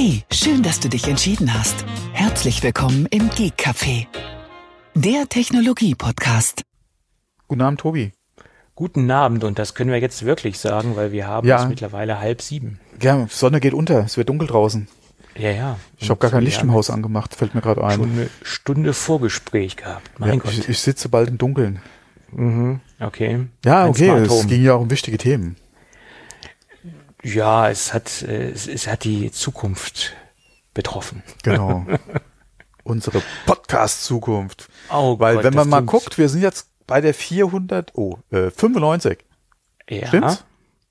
Hey, schön, dass du dich entschieden hast. Herzlich willkommen im Geek Café, der Technologie-Podcast. Guten Abend, Tobi. Guten Abend und das können wir jetzt wirklich sagen, weil wir haben Ja. es mittlerweile halb sieben. Ja, Sonne geht unter, es wird dunkel draußen. Ja, ja. Ich habe gar kein Licht im Haus angemacht, fällt mir gerade Schon ein. eine Stunde Vorgespräch gehabt. Mein Ja, Gott. ich, ich sitze bald im Dunkeln. okay. Ja, Ein okay, Smart es Home. ging ja auch um wichtige Themen. Ja, es hat, es, es hat die Zukunft betroffen. Genau. Unsere Podcast-Zukunft. Oh Weil Gott, wenn man mal guckt, wir sind jetzt bei der 400, oh, äh, 95. Ja. Stimmt's?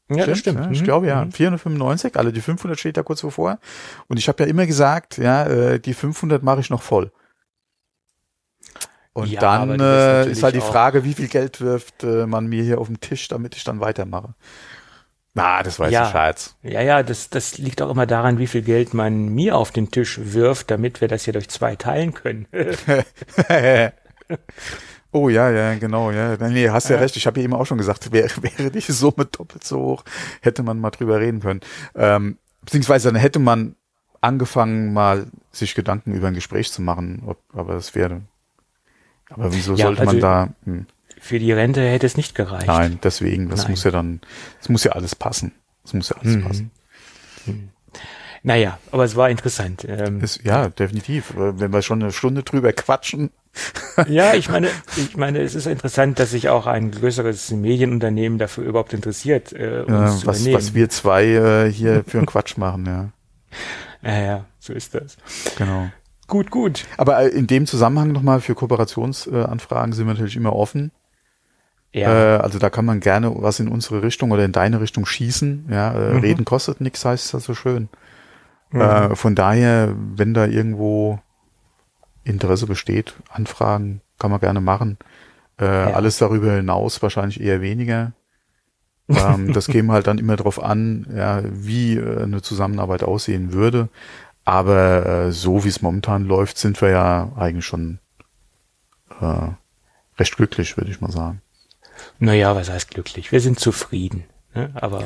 Ja, das stimmt. Ja, ich Mhm. glaube ja. 495, also die 500 steht da kurz bevor. Und ich habe ja immer gesagt, ja, äh, die 500 mache ich noch voll. Und Ja, dann äh, ist halt die Frage, wie viel Geld wirft äh, man mir hier auf den Tisch, damit ich dann weitermache. Na, das war jetzt Ja. ein Scherz. Ja, ja, das, das liegt auch immer daran, wie viel Geld man mir auf den Tisch wirft, damit wir das hier durch zwei teilen können. oh ja, ja, genau, ja. Nee, hast ja, recht. Ich habe ja eben auch schon gesagt, wäre, wäre die Summe doppelt so hoch, hätte man mal drüber reden können. Ähm, beziehungsweise dann hätte man angefangen, mal sich Gedanken über ein Gespräch zu machen, ob, aber das wäre. Aber wieso Ja, sollte man also- da? Hm, Für die Rente hätte es nicht gereicht. nein, deswegen, das Nein. muss ja dann, es muss ja alles passen. Es muss ja alles Mhm. passen. Naja, aber es war interessant. Ähm, Es, ja, definitiv. Äh, Wenn wir schon eine Stunde drüber quatschen. Ja, ich meine, ich meine, es ist interessant, dass sich auch ein größeres Medienunternehmen dafür überhaupt interessiert, äh, uns Äh, zu was, übernehmen. was wir zwei äh, hier für einen Quatsch machen, ja. ja, ja, so ist das. Genau. Gut, gut. Aber äh, in dem Zusammenhang nochmal für Kooperationsanfragen sind wir natürlich immer offen. Ja, Äh, also da kann man gerne was in unsere Richtung oder in deine Richtung schießen. Ja, äh, Mhm. reden kostet nichts, heißt das so schön. Äh, von daher, wenn da irgendwo Interesse besteht, Anfragen kann man gerne machen. Äh, Alles darüber hinaus wahrscheinlich eher weniger. ähm, das käme halt dann immer darauf an, ja, wie eine Zusammenarbeit aussehen würde. Aber so wie es momentan läuft, sind wir ja eigentlich schon recht glücklich, würde ich mal sagen. Naja, was heißt glücklich? Wir sind zufrieden. Ne? Aber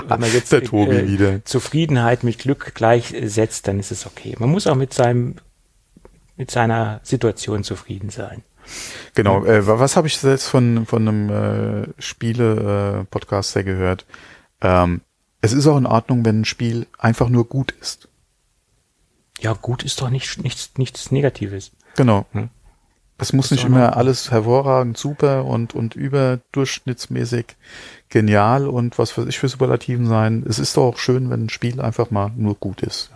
wenn man jetzt Der Tobi wieder. Zufriedenheit mit Glück gleichsetzt, dann ist es okay. Man muss auch mit seinem, mit seiner Situation zufrieden sein. Genau, äh, wa- was habe ich jetzt von, von einem äh, Spiele-Podcaster gehört? Ähm, es ist auch in Ordnung, wenn ein Spiel einfach nur gut ist. Ja, gut ist doch nicht, nichts, nichts Negatives. Genau. Hm. Es muss nicht immer alles hervorragend, super und, und überdurchschnittsmäßig genial und was weiß ich für Superlativen sein. Es ist doch auch schön, wenn ein Spiel einfach mal nur gut ist.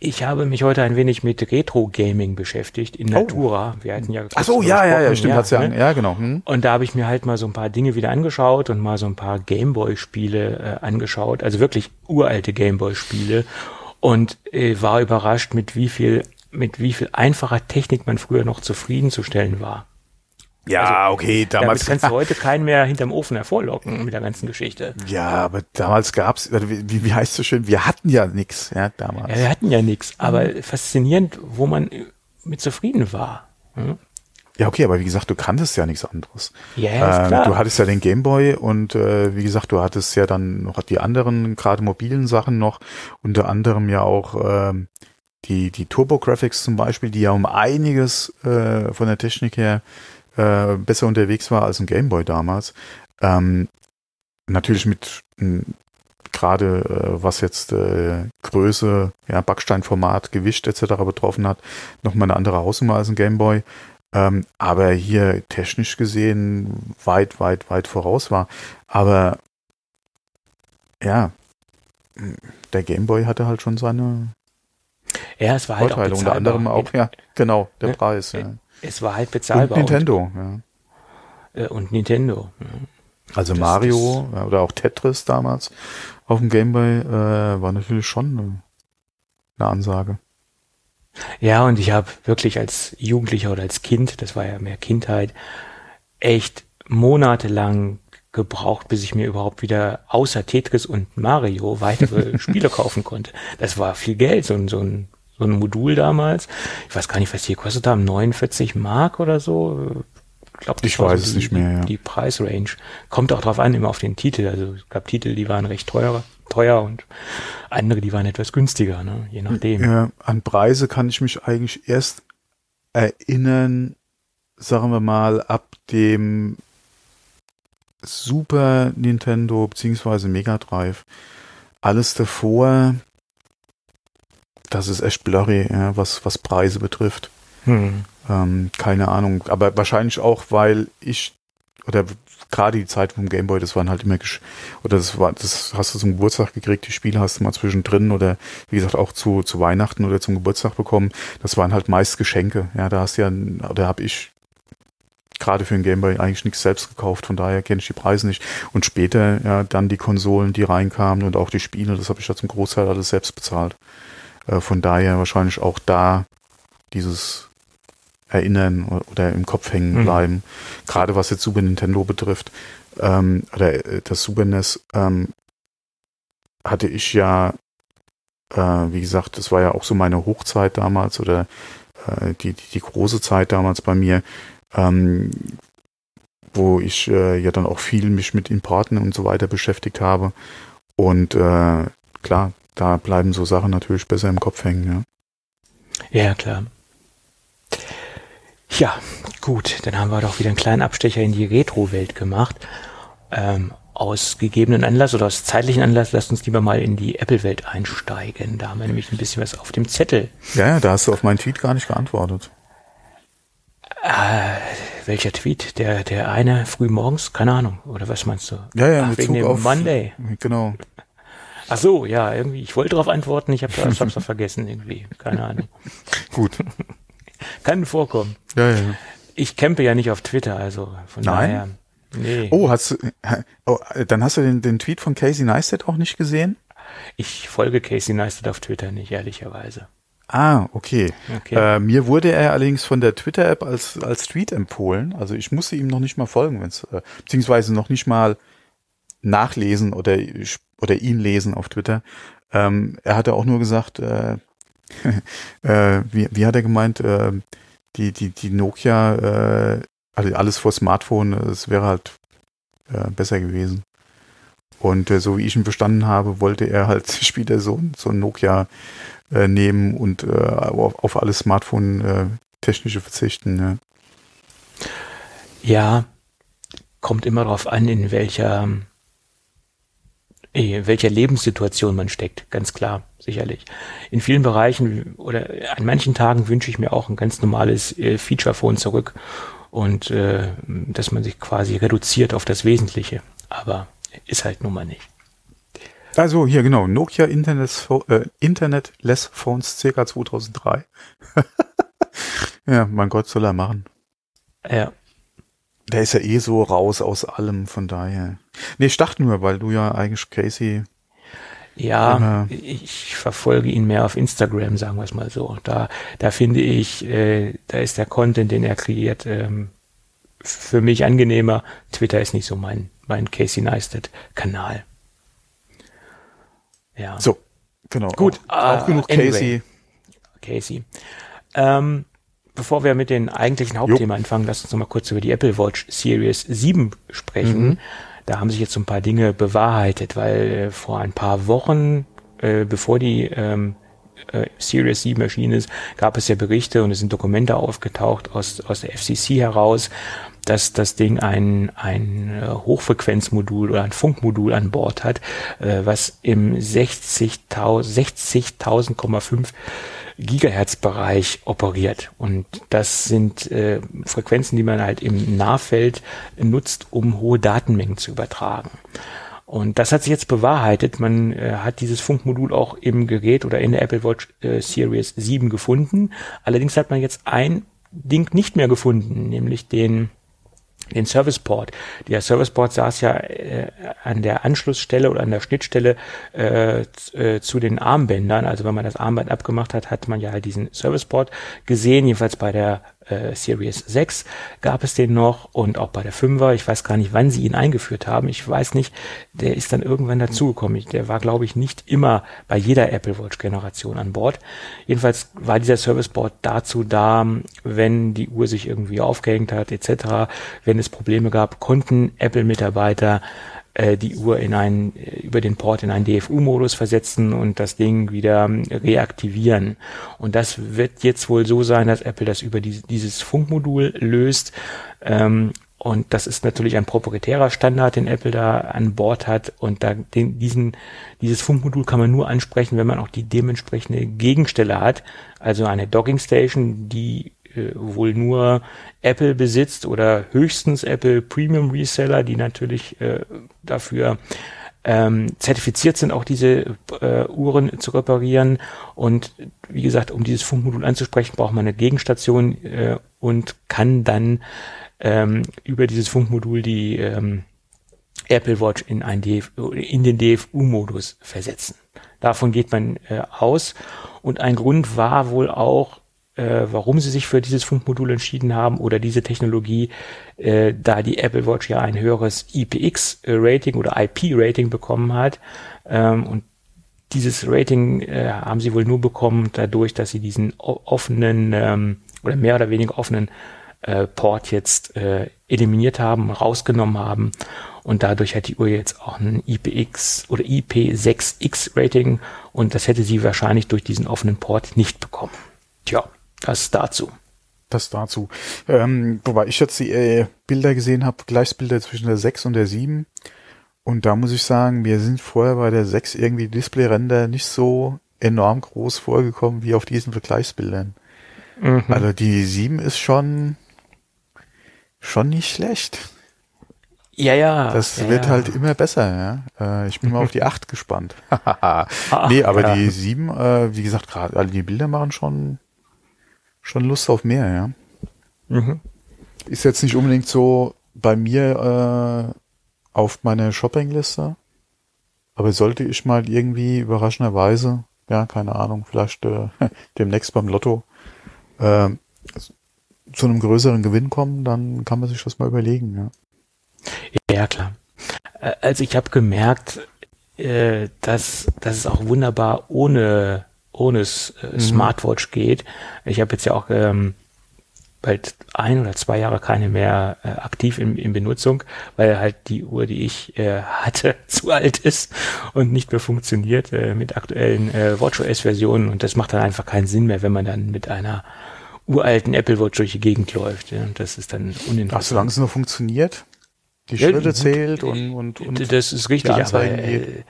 Ich habe mich heute ein wenig mit Retro-Gaming beschäftigt in Oh. Natura. Wir hatten ja Ach so, ja, ja, ja, stimmt, hat's ja, ne? ja, genau. Hm. Und da habe ich mir halt mal so ein paar Dinge wieder angeschaut und mal so ein paar Gameboy-Spiele äh, angeschaut, also wirklich uralte Gameboy-Spiele und äh, war überrascht, mit wie viel mit wie viel einfacher Technik man früher noch zufriedenzustellen war. Ja, okay, Damit damals. kannst du heute keinen mehr hinterm Ofen hervorlocken mit der ganzen Geschichte. ja, aber damals gab's, also wie, wie heißt so schön, wir hatten ja nix, ja, damals. Ja, wir hatten ja nichts, aber faszinierend, wo man mit zufrieden war. Hm? Ja, okay, aber wie gesagt, du kanntest ja nichts anderes. Ja, ist Ähm, klar. Du hattest ja den Gameboy und äh, wie gesagt, du hattest ja dann noch die anderen, gerade mobilen Sachen noch, unter anderem ja auch ähm, die, die Turbo-Graphics zum Beispiel, die ja um einiges äh, von der Technik her äh, besser unterwegs war als ein Gameboy damals. Ähm, natürlich mit gerade äh, was jetzt äh, Größe, ja, Backsteinformat, Gewicht etc. betroffen hat, nochmal eine andere Hausnummer als ein Gameboy. Ähm, aber hier technisch gesehen weit, weit, weit voraus war. Aber ja, der Gameboy hatte halt schon seine Ja, es war halt auch Vorteile, unter bezahlbar. anderem auch, ja, genau, der Ja, Preis, ja. Es war halt Und bezahlbar. Nintendo, ja. Und, äh, und Nintendo. ja. Also Das- Mario ja, oder auch Tetris damals auf dem Gameboy äh, war natürlich schon eine, eine Ansage. Ja, und ich habe wirklich als Jugendlicher oder als Kind, das war ja mehr Kindheit, echt monatelang gebraucht, bis ich mir überhaupt wieder außer Tetris und Mario weitere Spiele kaufen konnte. Das war viel Geld, so ein, so ein, so ein Modul damals. Ich weiß gar nicht, was die gekostet haben, 49 Mark oder so. Ich, glaub, das Ich weiß so es die, nicht mehr, ja. Die Preisrange. Kommt auch drauf an, immer auf den Titel. Also es gab Titel, die waren recht teuer, teuer und andere, die waren etwas günstiger, ne? je nachdem. Ja, an Preise kann ich mich eigentlich erst erinnern, sagen wir mal, ab dem Super Nintendo beziehungsweise Mega Drive. Alles davor, das ist echt blurry, ja, was, was Preise betrifft. Hm. Ähm, keine Ahnung, aber wahrscheinlich auch, weil ich oder gerade die Zeit vom Gameboy, das waren halt immer oder das war, das hast du zum Geburtstag gekriegt, die Spiele hast du mal zwischendrin oder wie gesagt auch zu, zu Weihnachten oder zum Geburtstag bekommen. Das waren halt meist Geschenke. Ja, da hast du ja, oder habe ich gerade für den Gameboy eigentlich nichts selbst gekauft, von daher kenne ich die Preise nicht. Und später ja dann die Konsolen, die reinkamen und auch die Spiele, das habe ich ja zum Großteil alles selbst bezahlt. Äh, von daher wahrscheinlich auch da dieses erinnern oder im Kopf hängen mhm. bleiben. Mhm. Gerade was jetzt Super Nintendo betrifft, ähm, oder äh, das Super NES, ähm, hatte ich ja, äh, wie gesagt, das war ja auch so meine Hochzeit damals oder äh, die, die, die große Zeit damals bei mir, ähm, wo ich äh, ja dann auch viel mich mit Importen und so weiter beschäftigt habe. Und äh, klar, da bleiben so Sachen natürlich besser im Kopf hängen. Ja, ja klar. Ja, gut, dann haben wir doch wieder einen kleinen Abstecher in die Retro-Welt gemacht. Ähm, aus gegebenen Anlass oder aus zeitlichen Anlass, lasst uns lieber mal in die Apple-Welt einsteigen. Da haben wir nämlich ein bisschen was auf dem Zettel. Ja, ja, da hast du auf meinen Tweet gar nicht geantwortet. Äh, welcher Tweet? Der, der eine früh morgens? Keine Ahnung. Oder was meinst du? Ja, ja, Ach, wegen dem auf, Monday. Genau. Ach so, ja, irgendwie. Ich wollte darauf antworten, ich habe das hab's vergessen irgendwie. Keine Ahnung. Gut. Kann vorkommen. Ja, ja. Ich campe ja nicht auf Twitter, also von Nein. daher. Nee. Oh, hast du, oh, dann hast du den, den Tweet von Casey Neistat auch nicht gesehen? Ich folge Casey Neistat auf Twitter nicht, ehrlicherweise. Ah, okay. okay. Äh, mir wurde er allerdings von der Twitter-App als, als Tweet empfohlen. Also ich musste ihm noch nicht mal folgen, wenn's, äh, beziehungsweise noch nicht mal nachlesen oder, oder ihn lesen auf Twitter. Ähm, er hatte auch nur gesagt, äh, äh, wie, wie hat er gemeint, äh, die, die, die Nokia, äh, also alles vor Smartphone, es wäre halt äh, besser gewesen. Und äh, so wie ich ihn verstanden habe, wollte er halt später so, so ein Nokia äh, nehmen und äh, auf, auf alles Smartphone-technische äh, verzichten. Ja. ja, kommt immer darauf an, in welcher in welcher Lebenssituation man steckt, ganz klar, sicherlich. In vielen Bereichen oder an manchen Tagen wünsche ich mir auch ein ganz normales äh, Feature-Phone zurück und äh, dass man sich quasi reduziert auf das Wesentliche. Aber ist halt nun mal nicht. Also hier genau, Nokia Internet, äh, Internetless Phones circa 2003. ja, mein Gott, soll er machen. Ja. Der ist ja eh so raus aus allem, von daher. Nee, ich dachte nur, weil du ja eigentlich Casey. Ja, ich verfolge ihn mehr auf Instagram, sagen wir es mal so. Da, da finde ich, äh, da ist der Content, den er kreiert, ähm, für mich angenehmer. Twitter ist nicht so mein, mein Casey Neistat Kanal. Ja. So, genau. Gut. Auch, auch genug anyway. Casey. Casey. Ähm, bevor wir mit den eigentlichen Hauptthemen anfangen, lass uns noch mal kurz über die Apple Watch Series 7 sprechen. Mhm. Da haben sich jetzt so ein paar Dinge bewahrheitet, weil äh, vor ein paar Wochen, äh, bevor die ähm, äh, Series 7 erschienen ist, gab es ja Berichte und es sind Dokumente aufgetaucht aus, aus der FCC heraus, dass das Ding ein, ein äh, Hochfrequenzmodul oder ein Funkmodul an Bord hat, äh, was im 60.000, 60.000,5 Gigahertz-Bereich operiert. Und das sind äh, Frequenzen, die man halt im Nahfeld nutzt, um hohe Datenmengen zu übertragen. Und das hat sich jetzt bewahrheitet. Man äh, hat dieses Funkmodul auch im Gerät oder in der Apple Watch äh, Series 7 gefunden. Allerdings hat man jetzt ein Ding nicht mehr gefunden, nämlich den den Serviceport. Der Serviceport saß ja äh, an der Anschlussstelle oder an der Schnittstelle äh, äh, zu den Armbändern. Also wenn man das Armband abgemacht hat, hat man ja halt diesen Serviceport gesehen. Jedenfalls bei der äh, Series 6 gab es den noch und auch bei der 5er. Ich weiß gar nicht, wann sie ihn eingeführt haben. Ich weiß nicht, der ist dann irgendwann dazugekommen. Der war, glaube ich, nicht immer bei jeder Apple Watch Generation an Bord. Jedenfalls war dieser Serviceboard dazu da, wenn die Uhr sich irgendwie aufgehängt hat etc., wenn es Probleme gab, konnten Apple-Mitarbeiter äh, die Uhr in einen, äh, über den Port in einen DFU-Modus versetzen und das Ding wieder ähm, reaktivieren. Und das wird jetzt wohl so sein, dass Apple das über die, dieses Funkmodul löst. Ähm, und das ist natürlich ein proprietärer Standard, den Apple da an Bord hat. Und da den, diesen, dieses Funkmodul kann man nur ansprechen, wenn man auch die dementsprechende Gegenstelle hat. Also eine Docking Station, die äh, wohl nur Apple besitzt oder höchstens Apple Premium Reseller, die natürlich äh, dafür ähm, zertifiziert sind, auch diese äh, Uhren zu reparieren. Und wie gesagt, um dieses Funkmodul anzusprechen, braucht man eine Gegenstation äh, und kann dann ähm, über dieses Funkmodul die ähm, Apple Watch in, ein DF in den DFU-Modus versetzen. Davon geht man äh, aus. Und ein Grund war wohl auch, äh, warum sie sich für dieses Funkmodul entschieden haben oder diese Technologie, äh, da die Apple Watch ja ein höheres IPX-Rating oder IP-Rating bekommen hat. Ähm, und dieses Rating äh, haben sie wohl nur bekommen dadurch, dass sie diesen offenen ähm, oder mehr oder weniger offenen äh, Port jetzt äh, eliminiert haben, rausgenommen haben. Und dadurch hat die Uhr jetzt auch ein IPX oder IP6X Rating und das hätte sie wahrscheinlich durch diesen offenen Port nicht bekommen. Tja, das dazu. Das dazu. Ähm, wobei ich jetzt die äh, Bilder gesehen habe, Vergleichsbilder zwischen der 6 und der 7. Und da muss ich sagen, wir sind vorher bei der 6 irgendwie Displayränder nicht so enorm groß vorgekommen wie auf diesen Vergleichsbildern. Mhm. Also die 7 ist schon, schon nicht schlecht. Ja, ja. Das ja, wird ja. halt immer besser, ja. Äh, ich bin mal auf die 8 gespannt. nee, aber ja. die 7, äh, wie gesagt, gerade alle die Bilder machen schon schon Lust auf mehr, ja. Mhm. Ist jetzt nicht unbedingt so bei mir äh, auf meiner Shoppingliste, aber sollte ich mal irgendwie überraschenderweise, ja, keine Ahnung, vielleicht äh, demnächst beim Lotto äh, zu einem größeren Gewinn kommen, dann kann man sich das mal überlegen, ja. Ja, klar. Äh, also ich habe gemerkt, äh, dass, dass es auch wunderbar ohne ohne äh, mhm. Smartwatch geht. Ich habe jetzt ja auch ähm, bald ein oder zwei Jahre keine mehr äh, aktiv in, in Benutzung, weil halt die Uhr, die ich äh, hatte, zu alt ist und nicht mehr funktioniert äh, mit aktuellen äh, WatchOS-Versionen und das macht dann einfach keinen Sinn mehr, wenn man dann mit einer uralten Apple Watch durch die Gegend läuft. Ja. Das ist dann uninteressant. Ach, solange es nur funktioniert, die Schritte ja, zählt und, und, und das ist richtig, aber äh,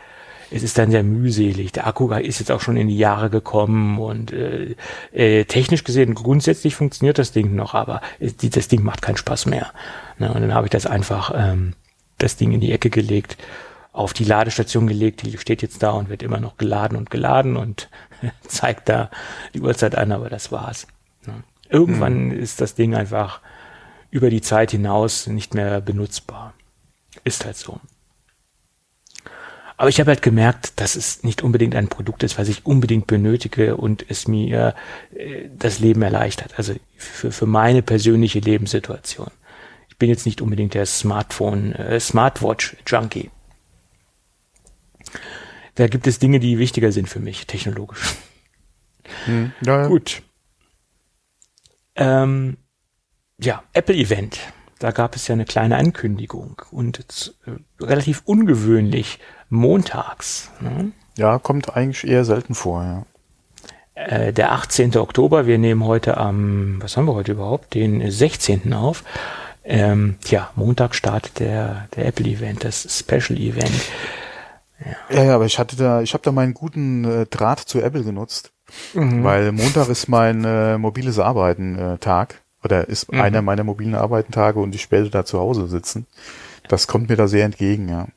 es ist dann sehr mühselig. Der Akku ist jetzt auch schon in die Jahre gekommen und äh, äh, technisch gesehen grundsätzlich funktioniert das Ding noch, aber es, das Ding macht keinen Spaß mehr. Ne? Und dann habe ich das einfach ähm, das Ding in die Ecke gelegt, auf die Ladestation gelegt, die steht jetzt da und wird immer noch geladen und geladen und zeigt da die Uhrzeit an, aber das war's. Ne? Irgendwann mhm. ist das Ding einfach über die Zeit hinaus nicht mehr benutzbar. Ist halt so. Aber ich habe halt gemerkt, dass es nicht unbedingt ein Produkt ist, was ich unbedingt benötige und es mir äh, das Leben erleichtert. Also für, für meine persönliche Lebenssituation. Ich bin jetzt nicht unbedingt der Smartphone, äh, Smartwatch-Junkie. Da gibt es Dinge, die wichtiger sind für mich, technologisch. Hm, ja, ja. Gut. Ähm, ja, Apple Event. Da gab es ja eine kleine Ankündigung und äh, relativ ungewöhnlich montags. Ne? Ja, kommt eigentlich eher selten vor, ja. Äh, der 18. Oktober, wir nehmen heute am, was haben wir heute überhaupt? Den 16. auf. Ähm, tja, Montag startet der, der Apple-Event, das Special-Event. Ja. ja, ja, aber ich hatte da, ich habe da meinen guten äh, Draht zu Apple genutzt, mhm. weil Montag ist mein äh, mobiles Arbeiten äh, Tag oder ist mhm. einer meiner mobilen Arbeitentage und ich werde da zu Hause sitzen. Das kommt mir da sehr entgegen, ja.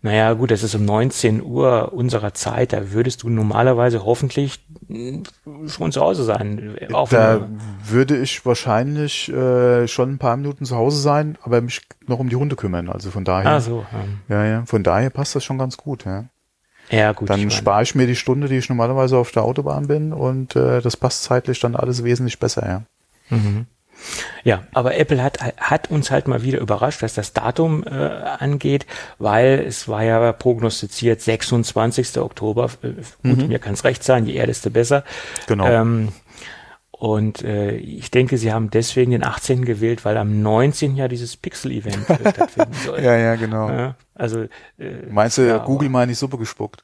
Naja, gut, es ist um 19 Uhr unserer Zeit, da würdest du normalerweise hoffentlich hm, schon zu Hause sein. Auch da würde ich wahrscheinlich äh, schon ein paar Minuten zu Hause sein, aber mich noch um die Hunde kümmern. Also von daher. Ah, so. Ja, ja, von daher passt das schon ganz gut, ja. Ja, gut. Dann spare ich mir die Stunde, die ich normalerweise auf der Autobahn bin und äh, das passt zeitlich dann alles wesentlich besser, ja. Mhm. Ja, aber Apple hat, hat uns halt mal wieder überrascht, was das Datum äh, angeht, weil es war ja prognostiziert 26. Oktober. Äh, gut, mhm. mir kann es recht sein, je eher, desto besser. Genau. Ähm, Und äh, ich denke, sie haben deswegen den 18. gewählt, weil am 19. ja dieses Pixel-Event äh, stattfinden soll. ja, ja, genau. Ja, also äh, Meinst du, ja, Google mal in die Suppe gespuckt?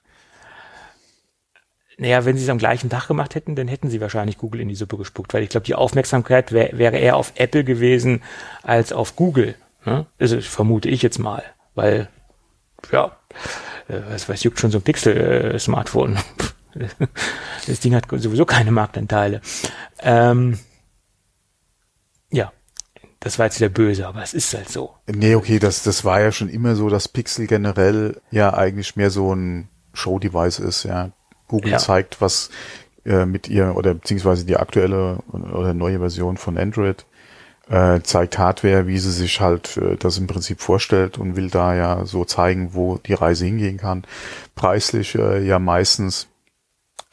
Naja, wenn sie es am gleichen Tag gemacht hätten, dann hätten sie wahrscheinlich Google in die Suppe gespuckt, weil ich glaube, die Aufmerksamkeit wär, wäre eher auf Apple gewesen als auf Google. Ne? Also vermute ich jetzt mal, weil ja, äh, was juckt schon so ein Pixel-Smartphone. das Ding hat sowieso keine Marktanteile. Ähm, ja, das war jetzt wieder böse, aber es ist halt so. Nee, okay, das, das war ja schon immer so, dass Pixel generell ja eigentlich mehr so ein Show-Device ist, ja. Google ja. zeigt, was äh, mit ihr oder beziehungsweise die aktuelle oder neue Version von Android äh, zeigt Hardware, wie sie sich halt äh, das im Prinzip vorstellt und will da ja so zeigen, wo die Reise hingehen kann. Preislich äh, ja meistens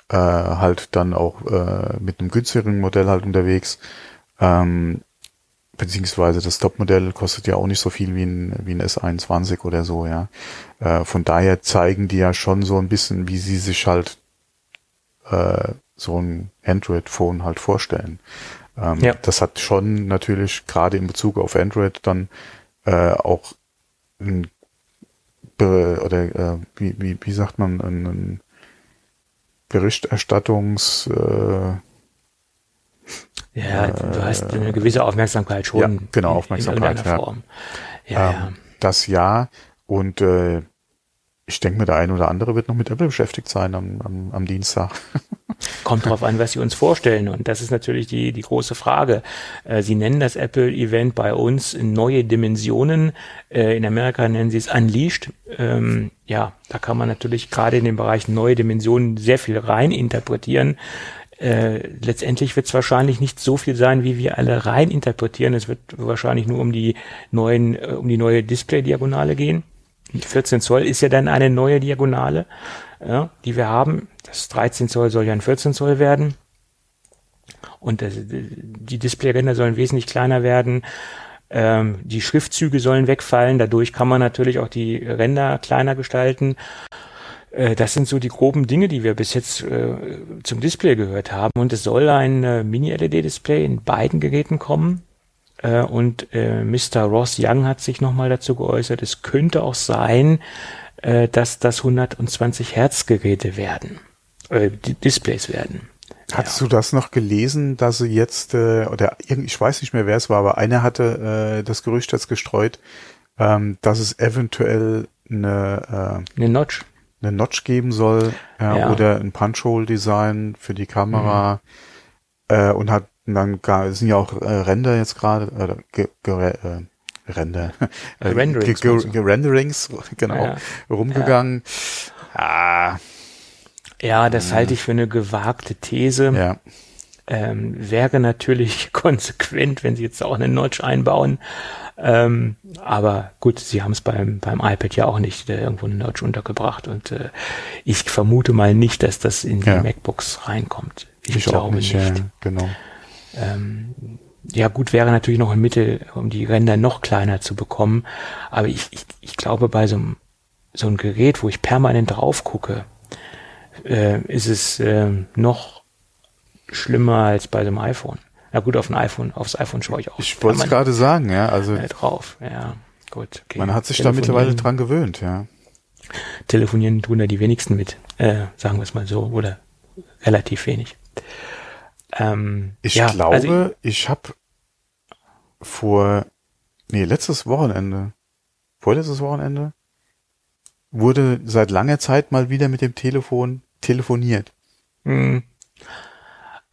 äh, halt dann auch äh, mit einem günstigeren Modell halt unterwegs. Ähm, beziehungsweise das Top-Modell kostet ja auch nicht so viel wie ein, wie ein S21 oder so, ja. Äh, von daher zeigen die ja schon so ein bisschen, wie sie sich halt äh, so ein Android-Phone halt vorstellen. Ähm, ja. Das hat schon natürlich gerade in Bezug auf Android dann äh, auch ein oder äh, wie, wie, wie sagt man, ein, ein Berichterstattungs äh, ja, du hast eine gewisse Aufmerksamkeit schon. Ja, genau, Aufmerksamkeit. In, in Form. Ja, ähm, ja. Das ja. Und äh, ich denke mir, der eine oder andere wird noch mit Apple beschäftigt sein am, am, am Dienstag. Kommt drauf an, was Sie uns vorstellen. Und das ist natürlich die, die große Frage. Äh, Sie nennen das Apple-Event bei uns neue Dimensionen. Äh, in Amerika nennen Sie es Unleashed. Ähm, ja, da kann man natürlich gerade in dem Bereich neue Dimensionen sehr viel rein interpretieren. Äh, letztendlich wird es wahrscheinlich nicht so viel sein, wie wir alle rein interpretieren. Es wird wahrscheinlich nur um die neuen, äh, um die neue Display-Diagonale gehen. 14 Zoll ist ja dann eine neue Diagonale, ja, die wir haben. Das 13 Zoll soll ja ein 14 Zoll werden. Und das, die Displayränder sollen wesentlich kleiner werden. Ähm, die Schriftzüge sollen wegfallen. Dadurch kann man natürlich auch die Ränder kleiner gestalten. Äh, das sind so die groben Dinge, die wir bis jetzt äh, zum Display gehört haben. Und es soll ein äh, Mini-LED-Display in beiden Geräten kommen. Äh, und äh, Mr. Ross Young hat sich nochmal dazu geäußert, es könnte auch sein, äh, dass das 120 Hertz Geräte werden, äh, Displays werden. Hattest ja. du das noch gelesen, dass sie jetzt, äh, oder ich weiß nicht mehr, wer es war, aber einer hatte äh, das Gerücht jetzt gestreut, ähm, dass es eventuell eine, äh, eine Notch eine Notch geben soll ja, ja. oder ein Punch-Hole-Design für die Kamera mhm. äh, und hat und dann sind ja auch äh, Render jetzt gerade, äh, äh, Render, äh, Renderings, ge, ge, Renderings genau, ja. rumgegangen. Ja. ja, das ja. halte ich für eine gewagte These. Ja. Ähm, wäre natürlich konsequent, wenn sie jetzt auch eine Notch einbauen. Ähm, aber gut, sie haben es beim, beim iPad ja auch nicht äh, irgendwo eine Notch untergebracht und äh, ich vermute mal nicht, dass das in die ja. MacBooks reinkommt. Ich, ich glaube nicht. nicht. Ja, genau. Ähm, ja, gut wäre natürlich noch ein Mittel, um die Ränder noch kleiner zu bekommen. Aber ich, ich, ich glaube, bei so einem, so einem Gerät, wo ich permanent drauf gucke, äh, ist es äh, noch schlimmer als bei so einem iPhone. Na gut, auf ein iPhone, aufs iPhone schaue ich auch. Ich wollte es gerade sagen, ja, also äh, drauf, ja, gut. Okay. Man hat sich da mittlerweile dran gewöhnt, ja. Telefonieren tun da die wenigsten mit, äh, sagen wir es mal so, oder relativ wenig. Ähm, ich ja, glaube, also ich, ich habe vor, nee, letztes Wochenende, vorletztes Wochenende, wurde seit langer Zeit mal wieder mit dem Telefon telefoniert. Hm.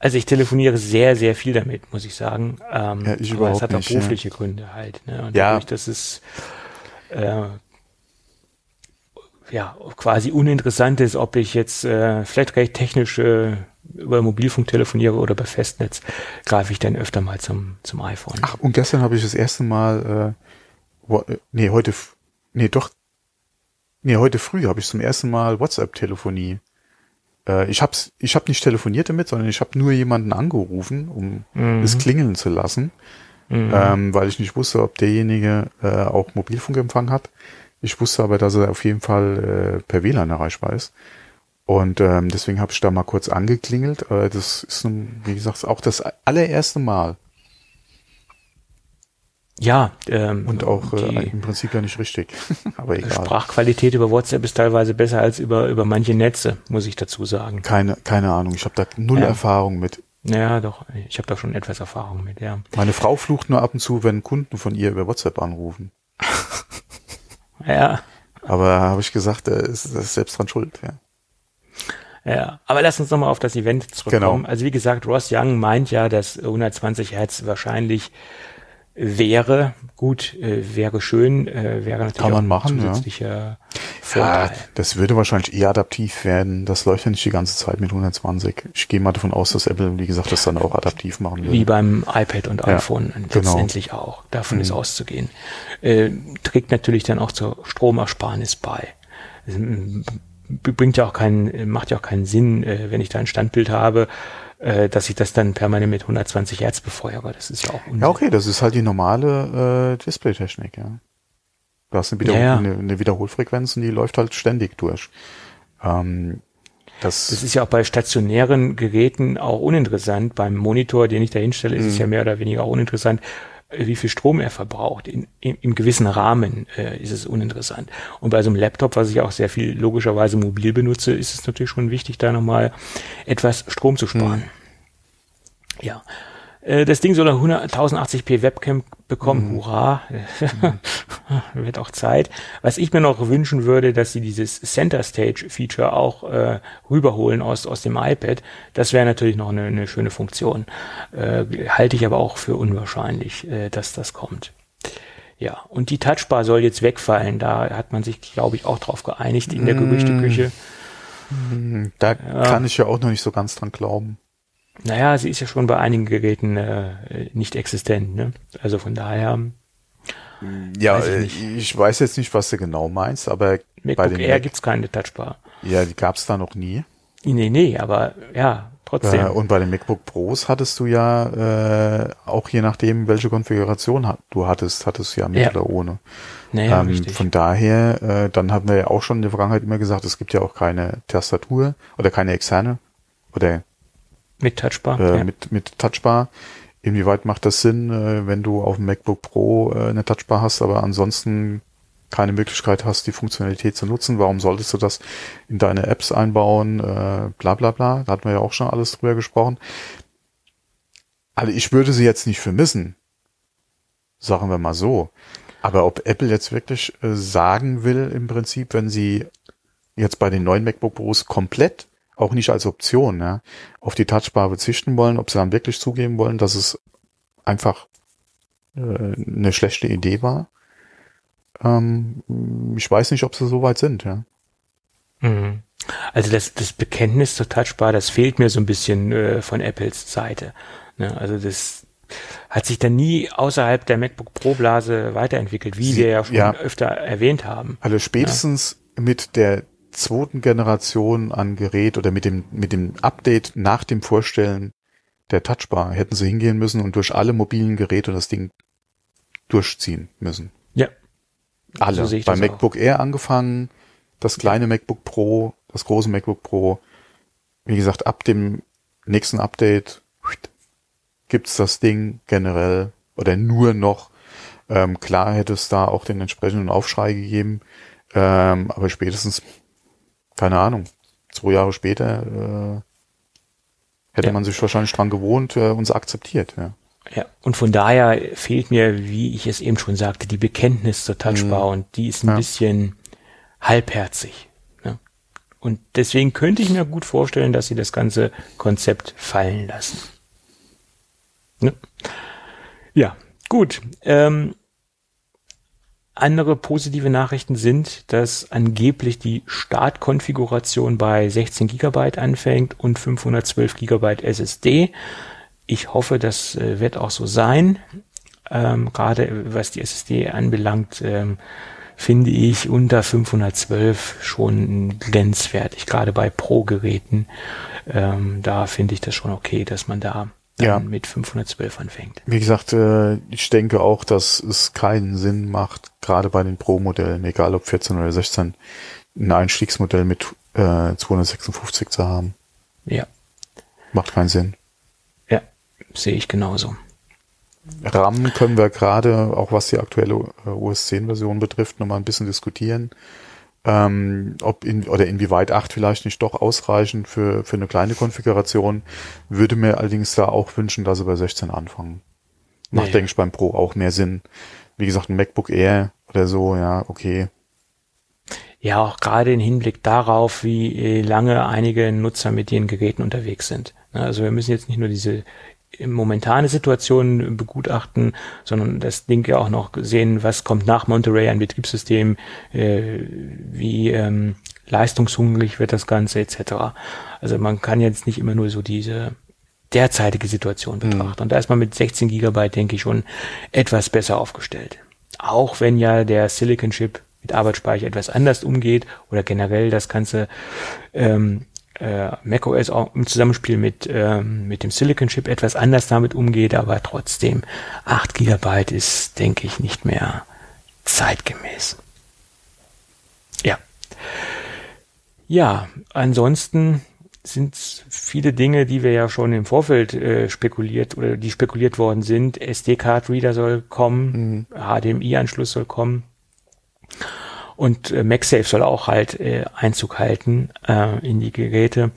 Also ich telefoniere sehr, sehr viel damit, muss ich sagen. Ähm, ja, ich aber es hat auch nicht, berufliche ja. Gründe halt. Ne? Und ja. dadurch, dass es äh, ja quasi uninteressant ist, ob ich jetzt äh, Flatrate technische über Mobilfunk telefoniere oder bei Festnetz, greife ich dann öfter mal zum, zum iPhone. Ach, und gestern habe ich das erste Mal, äh, nee, heute, nee, doch, nee, heute früh habe ich zum ersten Mal WhatsApp-Telefonie. Äh, ich hab's, ich habe nicht telefoniert damit, sondern ich habe nur jemanden angerufen, um mhm. es klingeln zu lassen, mhm. ähm, weil ich nicht wusste, ob derjenige äh, auch Mobilfunkempfang hat. Ich wusste aber, dass er auf jeden Fall äh, per WLAN erreichbar ist. Und ähm, deswegen habe ich da mal kurz angeklingelt. Äh, das ist, nun, wie gesagt, auch das allererste Mal. Ja, ähm, Und auch äh, im Prinzip ja nicht richtig. Aber egal. Sprachqualität über WhatsApp ist teilweise besser als über, über manche Netze, muss ich dazu sagen. Keine, keine Ahnung. Ich habe da null Ja. Erfahrung mit. Ja, doch, ich habe da schon etwas Erfahrung mit, ja. Meine Frau flucht nur ab und zu, wenn Kunden von ihr über WhatsApp anrufen. Ja, Aber habe ich gesagt, er ist, ist selbst dran schuld. Ja. Ja. Aber lass uns nochmal auf das Event zurückkommen. Genau. Also wie gesagt, Ross Young meint ja, dass 120 Hertz wahrscheinlich wäre, gut, äh, wäre schön, äh, wäre natürlich Kann man auch machen, ein ja. zusätzlicher Ja, Vorteil. das würde wahrscheinlich eher adaptiv werden. Das läuft ja nicht die ganze Zeit mit 120. Ich gehe mal davon aus, dass Apple, wie gesagt, das dann auch adaptiv machen würde. Wie beim iPad und Ja, iPhone genau. letztendlich auch. Davon ist Mhm. auszugehen. Äh, trägt natürlich dann auch zur Stromersparnis bei. Bringt ja auch keinen, macht ja auch keinen Sinn, äh, wenn ich da ein Standbild habe, äh, dass ich das dann permanent mit 120 Hertz befeuere. Das ist ja auch Unsinn. Ja, okay, das ist halt die normale äh, Displaytechnik, ja. Du hast eine, Wiederhol Ja, ja. Eine, eine Wiederholfrequenz und die läuft halt ständig durch. Ähm, das, Das ist ja auch bei stationären Geräten auch uninteressant. Beim Monitor, den ich da hinstelle, ist Mhm. es ja mehr oder weniger auch uninteressant, wie viel Strom er verbraucht. In, in, Im gewissen Rahmen äh, ist es uninteressant. Und bei so einem Laptop, was ich auch sehr viel logischerweise mobil benutze, ist es natürlich schon wichtig, da nochmal etwas Strom zu sparen. Ja. Äh, Das Ding soll eine 100 1080p Webcam bekommen. Hurra. Wird auch Zeit. Was ich mir noch wünschen würde, dass sie dieses Center Stage Feature auch äh, rüberholen aus, aus dem iPad. Das wäre natürlich noch eine, eine schöne Funktion. Äh, halte ich aber auch für unwahrscheinlich, äh, dass das kommt. Ja, und die Touchbar soll jetzt wegfallen. Da hat man sich, glaube ich, auch drauf geeinigt in der Gerüchteküche. da kann ich ja auch noch nicht so ganz dran glauben. Naja, sie ist ja schon bei einigen Geräten äh, nicht existent. Ne? Also von daher, Ja, Weiß ich äh, ich weiß jetzt nicht, was du genau meinst, aber bei MacBook den Air Mac, gibt's keine Touchbar. ja, die gab's da noch nie. Nee, nee, aber ja, trotzdem. Äh, und bei den MacBook Pros hattest du ja äh, auch je nachdem, welche Konfiguration hat, du hattest, hattest du ja mit Ja. oder ohne. naja, ähm, richtig. von daher, äh, dann hatten wir ja auch schon in der Vergangenheit immer gesagt, es gibt ja auch keine Tastatur oder keine externe oder Mit Touchbar. äh, ja. mit, mit Touchbar. Inwieweit macht das Sinn, äh, wenn du auf dem MacBook Pro äh, eine Touchbar hast, aber ansonsten keine Möglichkeit hast, die Funktionalität zu nutzen? Warum solltest du das in deine Apps einbauen? Äh, bla bla bla. Da hatten wir ja auch schon alles drüber gesprochen. Also ich würde sie jetzt nicht vermissen. Sagen wir mal so. Aber ob Apple jetzt wirklich äh, sagen will, im Prinzip, wenn sie jetzt bei den neuen MacBook Pros komplett, auch nicht als Option, ja, auf die Touchbar verzichten wollen, ob sie dann wirklich zugeben wollen, dass es einfach äh, eine schlechte Idee war. Ähm, ich weiß nicht, ob sie so weit sind, ja. Mhm. Also das, das Bekenntnis zur Touchbar, das fehlt mir so ein bisschen äh, von Apples Seite. Ne? Also das hat sich dann nie außerhalb der MacBook Pro Blase weiterentwickelt, wie Sie- wir ja schon ja. öfter erwähnt haben. Also spätestens mit der zweiten Generation an Gerät oder mit dem, mit dem Update nach dem Vorstellen der Touchbar hätten sie hingehen müssen und durch alle mobilen Geräte das Ding durchziehen müssen. Ja. Alle. So Beim das auch. MacBook Air angefangen, das kleine MacBook Pro, das große MacBook Pro. Wie gesagt, ab dem nächsten Update gibt's das Ding generell oder nur noch. Ähm, klar hätte es da auch den entsprechenden Aufschrei gegeben, ähm, aber spätestens, keine Ahnung, zwei Jahre später äh, hätte Ja. man sich wahrscheinlich dran gewohnt äh, und es akzeptiert. Ja. Ja, und von daher fehlt mir, wie ich es eben schon sagte, die Bekenntnis zur Touchbar und die ist ein Mhm. Ja. bisschen halbherzig. Ne? Und deswegen könnte ich mir gut vorstellen, dass sie das ganze Konzept fallen lassen. Ne? Ja, gut. Ähm, andere positive Nachrichten sind, dass angeblich die Startkonfiguration bei 16 Gigabyte anfängt und 512 Gigabyte SSD. Ich hoffe, das äh, wird auch so sein. Ähm, Gerade was die SSD anbelangt, ähm, finde ich unter 512 schon grenzwertig. Gerade bei Pro-Geräten, ähm, da finde ich das schon okay, dass man da dann Ja. mit 512 anfängt. Wie gesagt, äh, ich denke auch, dass es keinen Sinn macht, gerade bei den Pro-Modellen, egal ob 14 oder 16, ein Einstiegsmodell mit äh, 256 zu haben. Ja. Macht keinen Sinn. Ja, sehe ich genauso. RAM können wir gerade, auch was die aktuelle äh, OS 10-Version betrifft, nochmal ein bisschen diskutieren. Ähm, ob in, oder inwieweit 8 vielleicht nicht doch ausreichen für, für eine kleine Konfiguration. Würde mir allerdings da auch wünschen, dass sie bei 16 anfangen. Macht, denke ich, beim Pro auch mehr Sinn. Wie gesagt, ein MacBook Air oder so, ja, okay. Ja, auch gerade im Hinblick darauf, wie lange einige Nutzer mit ihren Geräten unterwegs sind. Also wir müssen jetzt nicht nur diese momentane Situation begutachten, sondern das Ding ja auch noch sehen, was kommt nach Monterey an Betriebssystem, äh, wie ähm, leistungshungrig wird das Ganze etc. Also man kann jetzt nicht immer nur so diese derzeitige Situation mhm. betrachten. Mhm. Und da ist man mit 16 Gigabyte, denke ich, schon etwas besser aufgestellt. Auch wenn ja der Silicon Chip mit Arbeitsspeicher etwas anders umgeht oder generell das Ganze ähm, äh, macOS auch im Zusammenspiel mit, ähm, mit dem Silicon Chip etwas anders damit umgeht, aber trotzdem 8 GB ist, denke ich, nicht mehr zeitgemäß. Ja. Ja, ansonsten sind viele Dinge, die wir ja schon im Vorfeld äh, spekuliert oder die spekuliert worden sind. SD-Card-Reader soll kommen, mhm. HDMI-Anschluss soll kommen. Und äh, MagSafe soll auch halt äh, Einzug halten äh, in die Geräte.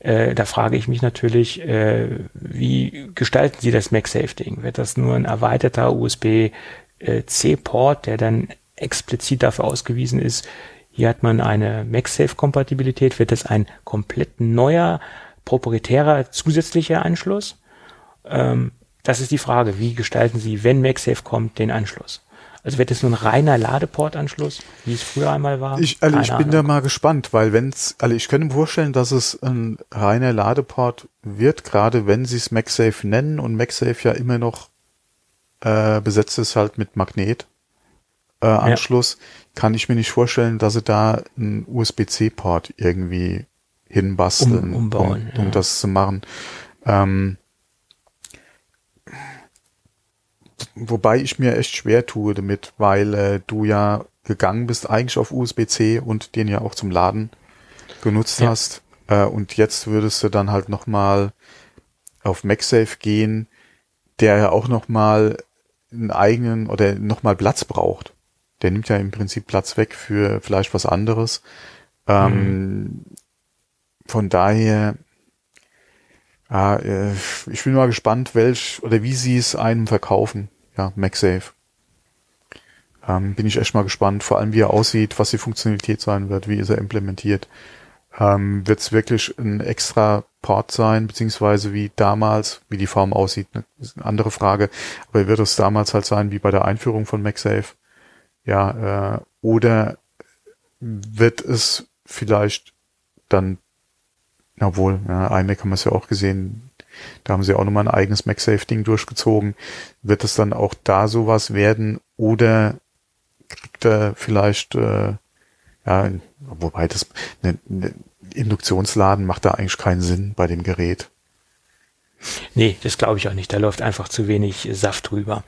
Äh, da frage ich mich natürlich, äh, wie gestalten Sie das MagSafe-Ding? Wird das nur ein erweiterter USB-C-Port, der dann explizit dafür ausgewiesen ist? Hier hat man eine MagSafe-Kompatibilität. Wird das ein komplett neuer, proprietärer, zusätzlicher Anschluss? Ähm, das ist die Frage. Wie gestalten Sie, wenn MagSafe kommt, den Anschluss? Also wird es nur ein reiner Ladeportanschluss, wie es früher einmal war? Ich, also ich bin Ahnung. da mal gespannt, weil wenn's, also ich könnte mir vorstellen, dass es ein reiner Ladeport wird, gerade wenn sie es MagSafe nennen und MagSafe ja immer noch äh, besetzt ist halt mit Magnet. Äh, Anschluss, ja. kann ich mir nicht vorstellen, dass sie da einen USB-C-Port irgendwie hinbasteln, um, umbauen, um, um ja. das zu machen. Ähm, wobei ich mir echt schwer tue damit, weil äh, du ja gegangen bist eigentlich auf USB-C und den ja auch zum Laden genutzt ja. hast. Äh, und jetzt würdest du dann halt nochmal auf MagSafe gehen, der ja auch nochmal einen eigenen oder nochmal Platz braucht. Der nimmt ja im Prinzip Platz weg für vielleicht was anderes. Ähm, mhm. Von daher, ah, äh, ich bin mal gespannt, welch oder wie sie es einem verkaufen ja, MagSafe. Ähm, bin ich echt mal gespannt, vor allem wie er aussieht, was die Funktionalität sein wird, wie ist er implementiert. Ähm, wird es wirklich ein extra Port sein, beziehungsweise wie damals, wie die Form aussieht, ne, ist eine andere Frage, aber wird es damals halt sein wie bei der Einführung von MagSafe? Ja, äh, oder wird es vielleicht dann, obwohl, ja, iMac haben wir es ja auch gesehen, da haben sie auch nochmal ein eigenes MagSafe-Ding durchgezogen. Wird es dann auch da sowas werden oder kriegt er vielleicht, äh, ja, wobei das, ne, ne Induktionsladen macht da eigentlich keinen Sinn bei dem Gerät. Nee, das glaube ich auch nicht. Da läuft einfach zu wenig Saft drüber.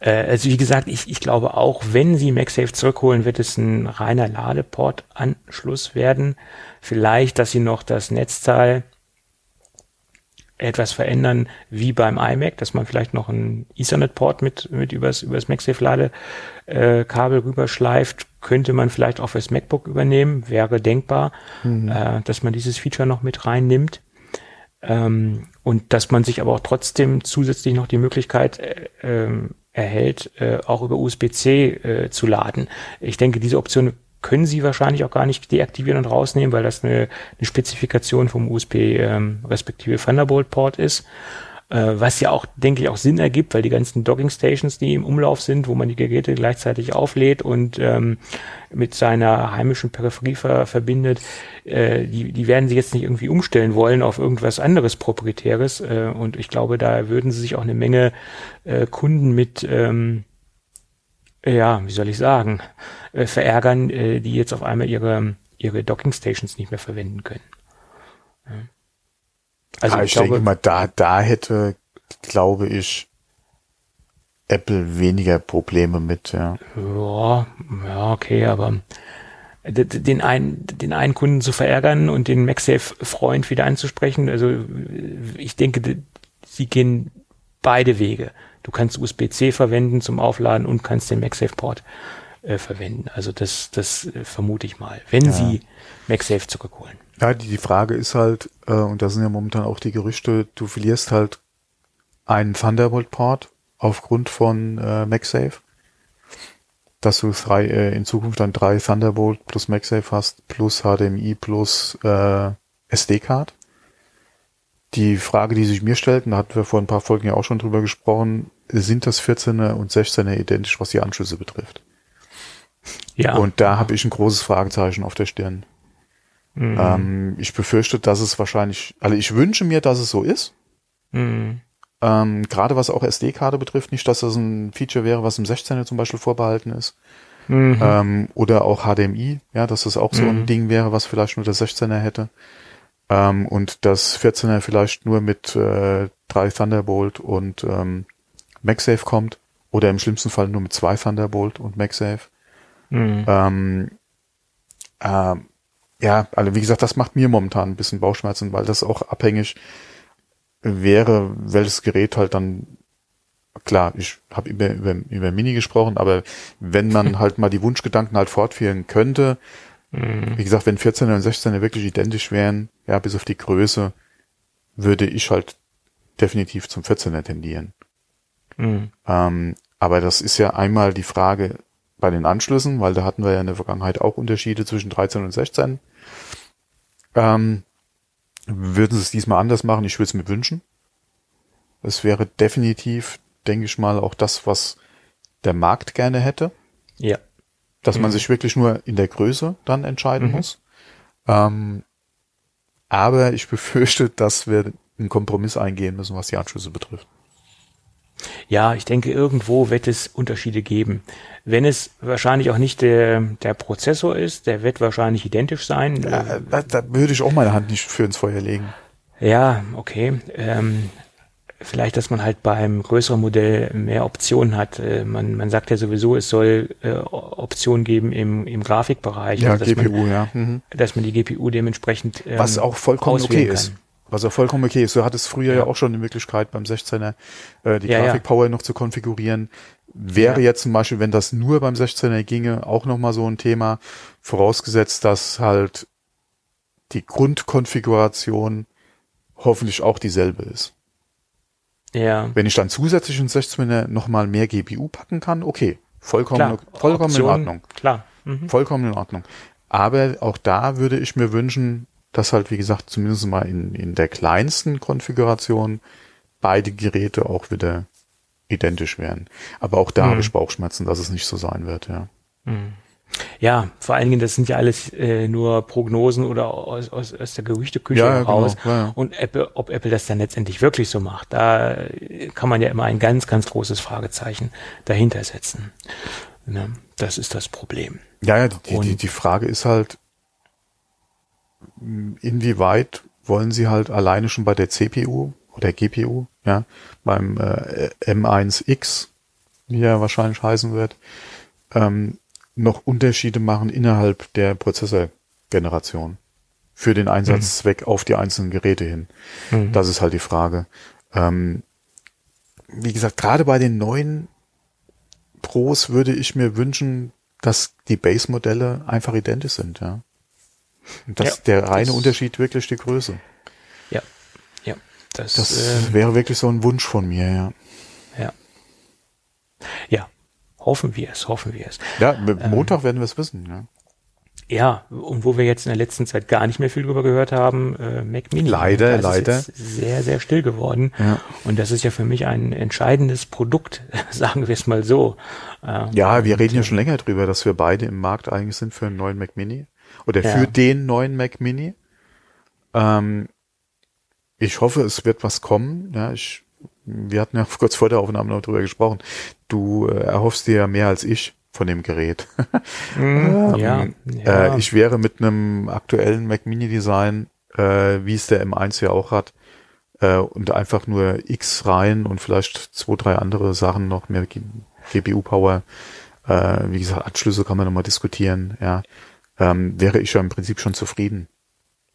Äh, also wie gesagt, ich, ich glaube auch, wenn sie MagSafe zurückholen, wird es ein reiner Ladeport-Anschluss werden. Vielleicht, dass sie noch das Netzteil etwas verändern wie beim iMac, dass man vielleicht noch ein Ethernet-Port mit, mit übers, übers MagSafe-Ladekabel äh, rüberschleift, könnte man vielleicht auch fürs MacBook übernehmen, wäre denkbar, mhm. äh, dass man dieses Feature noch mit reinnimmt. Ähm, und dass man sich aber auch trotzdem zusätzlich noch die Möglichkeit äh, ähm, erhält, äh, auch über USB-C äh, zu laden. Ich denke, diese Option können sie wahrscheinlich auch gar nicht deaktivieren und rausnehmen, weil das eine, eine Spezifikation vom USB ähm, respektive Thunderbolt Port ist. Äh, was ja auch, denke ich, auch Sinn ergibt, weil die ganzen Docking Stations, die im Umlauf sind, wo man die Geräte gleichzeitig auflädt und ähm, mit seiner heimischen Peripherie ver verbindet, äh, die, die werden sie jetzt nicht irgendwie umstellen wollen auf irgendwas anderes proprietäres. Äh, und ich glaube, da würden sie sich auch eine Menge äh, Kunden mit ähm, ja, wie soll ich sagen, äh, verärgern, äh, die jetzt auf einmal ihre, ihre Docking Stations nicht mehr verwenden können. Ja. Also ja, ich, ich glaube, denke mal, da, da hätte, glaube ich, Apple weniger Probleme mit, ja. Ja, ja, okay, aber den einen, den einen Kunden zu verärgern und den MagSafe-Freund wieder anzusprechen. Also ich denke, sie gehen beide Wege. Du kannst USB-C verwenden zum Aufladen und kannst den MagSafe-Port äh, verwenden. Also das, das äh, vermute ich mal, wenn ja. sie MagSafe zurückholen. Ja, die, die Frage ist halt, äh, und da sind ja momentan auch die Gerüchte, du verlierst halt einen Thunderbolt-Port aufgrund von äh, MagSafe dass du drei, äh, in Zukunft dann drei Thunderbolt plus MagSafe hast, plus HDMI plus äh, SD-Card. Die Frage, die sich mir stellt, und da hatten wir vor ein paar Folgen ja auch schon drüber gesprochen, sind das 14er und 16er identisch, was die Anschlüsse betrifft? Ja. Und da habe ich ein großes Fragezeichen auf der Stirn. Mhm. Ähm, ich befürchte, dass es wahrscheinlich, also ich wünsche mir, dass es so ist. Mhm. Ähm, Gerade was auch SD-Karte betrifft, nicht, dass das ein Feature wäre, was im 16er zum Beispiel vorbehalten ist. Mhm. Ähm, oder auch HDMI, ja, dass das auch so ein mhm. Ding wäre, was vielleicht nur der 16er hätte. Ähm, und das 14er vielleicht nur mit äh, drei Thunderbolt und ähm, MagSafe kommt. Oder im schlimmsten Fall nur mit zwei Thunderbolt und MagSafe. Mhm. Ähm, äh, ja, also wie gesagt, das macht mir momentan ein bisschen Bauchschmerzen, weil das auch abhängig wäre, welches Gerät halt dann klar, ich habe über, über, über Mini gesprochen, aber wenn man halt mal die Wunschgedanken halt fortführen könnte, mhm. wie gesagt, wenn 14er und 16er wirklich identisch wären, ja, bis auf die Größe, würde ich halt definitiv zum 14er tendieren. Mhm. Ähm, aber das ist ja einmal die Frage bei den Anschlüssen, weil da hatten wir ja in der Vergangenheit auch Unterschiede zwischen 13 und 16. Ähm, würden sie es diesmal anders machen? Ich würde es mir wünschen. Es wäre definitiv, denke ich mal, auch das, was der Markt gerne hätte. Ja. Dass mhm. man sich wirklich nur in der Größe dann entscheiden mhm. muss. Ähm, aber ich befürchte, dass wir einen Kompromiss eingehen müssen, was die Anschlüsse betrifft. Ja, ich denke, irgendwo wird es Unterschiede geben. Wenn es wahrscheinlich auch nicht der, der Prozessor ist, der wird wahrscheinlich identisch sein. Ja, da, da würde ich auch meine Hand nicht für ins Feuer legen. Ja, okay. Ähm, vielleicht, dass man halt beim größeren Modell mehr Optionen hat. Äh, man, man sagt ja sowieso, es soll äh, Optionen geben im, im Grafikbereich. Ja, also, GPU, man, ja. Mhm. Dass man die GPU dementsprechend ähm, Was auch vollkommen okay kann. ist. Was auch vollkommen okay ist. Du hattest früher ja, ja auch schon die Möglichkeit, beim 16er äh, die ja, Grafikpower ja. noch zu konfigurieren. Wäre jetzt zum Beispiel, wenn das nur beim 16er ginge, auch nochmal so ein Thema, vorausgesetzt, dass halt die Grundkonfiguration hoffentlich auch dieselbe ist. Ja. Wenn ich dann zusätzlich in 16er nochmal mehr GPU packen kann, okay. Vollkommen, klar. vollkommen Option, in Ordnung. Klar. Mhm. Vollkommen in Ordnung. Aber auch da würde ich mir wünschen, dass halt, wie gesagt, zumindest mal in, in der kleinsten Konfiguration beide Geräte auch wieder identisch wären. Aber auch da mhm. habe ich Bauchschmerzen, dass es nicht so sein wird, ja. Mhm. Ja, vor allen Dingen, das sind ja alles äh, nur Prognosen oder aus, aus, aus der Gerüchteküche ja, raus. Genau, ja. Und Apple, ob Apple das dann letztendlich wirklich so macht, da kann man ja immer ein ganz, ganz großes Fragezeichen dahinter setzen. Ne? Das ist das Problem. Ja, ja die, die, die Frage ist halt, inwieweit wollen sie halt alleine schon bei der CPU oder GPU, ja, beim äh, M1X, wie er wahrscheinlich heißen wird, ähm, noch Unterschiede machen innerhalb der Prozessorgeneration für den Einsatzzweck mhm. auf die einzelnen Geräte hin. Mhm. Das ist halt die Frage. Ähm, wie gesagt, gerade bei den neuen Pros würde ich mir wünschen, dass die Base-Modelle einfach identisch sind, ja. Und dass ja, der reine das Unterschied wirklich die Größe. Ja, ja. Das, das äh, wäre wirklich so ein Wunsch von mir, ja. Ja. Ja. Hoffen wir es, hoffen wir es. Ja, ähm, Montag ähm, werden wir es wissen, ja. Ja, und wo wir jetzt in der letzten Zeit gar nicht mehr viel drüber gehört haben, äh, Mac Mini. Leider, das leider. Ist sehr, sehr still geworden. Ja. Und das ist ja für mich ein entscheidendes Produkt, sagen wir es mal so. Äh, ja, wir reden ja schon länger drüber, dass wir beide im Markt eigentlich sind für einen neuen Mac Mini oder ja. für den neuen Mac Mini. Ähm, ich hoffe, es wird was kommen. Ja, ich, wir hatten ja kurz vor der Aufnahme noch drüber gesprochen. Du äh, erhoffst dir ja mehr als ich von dem Gerät. Mm, ja, ähm, ja. Äh, ich wäre mit einem aktuellen Mac Mini Design, äh, wie es der M1 ja auch hat, äh, und einfach nur X rein und vielleicht zwei, drei andere Sachen noch mehr GPU Power. Äh, wie gesagt, Anschlüsse kann man nochmal diskutieren, ja ähm, wäre ich ja im Prinzip schon zufrieden.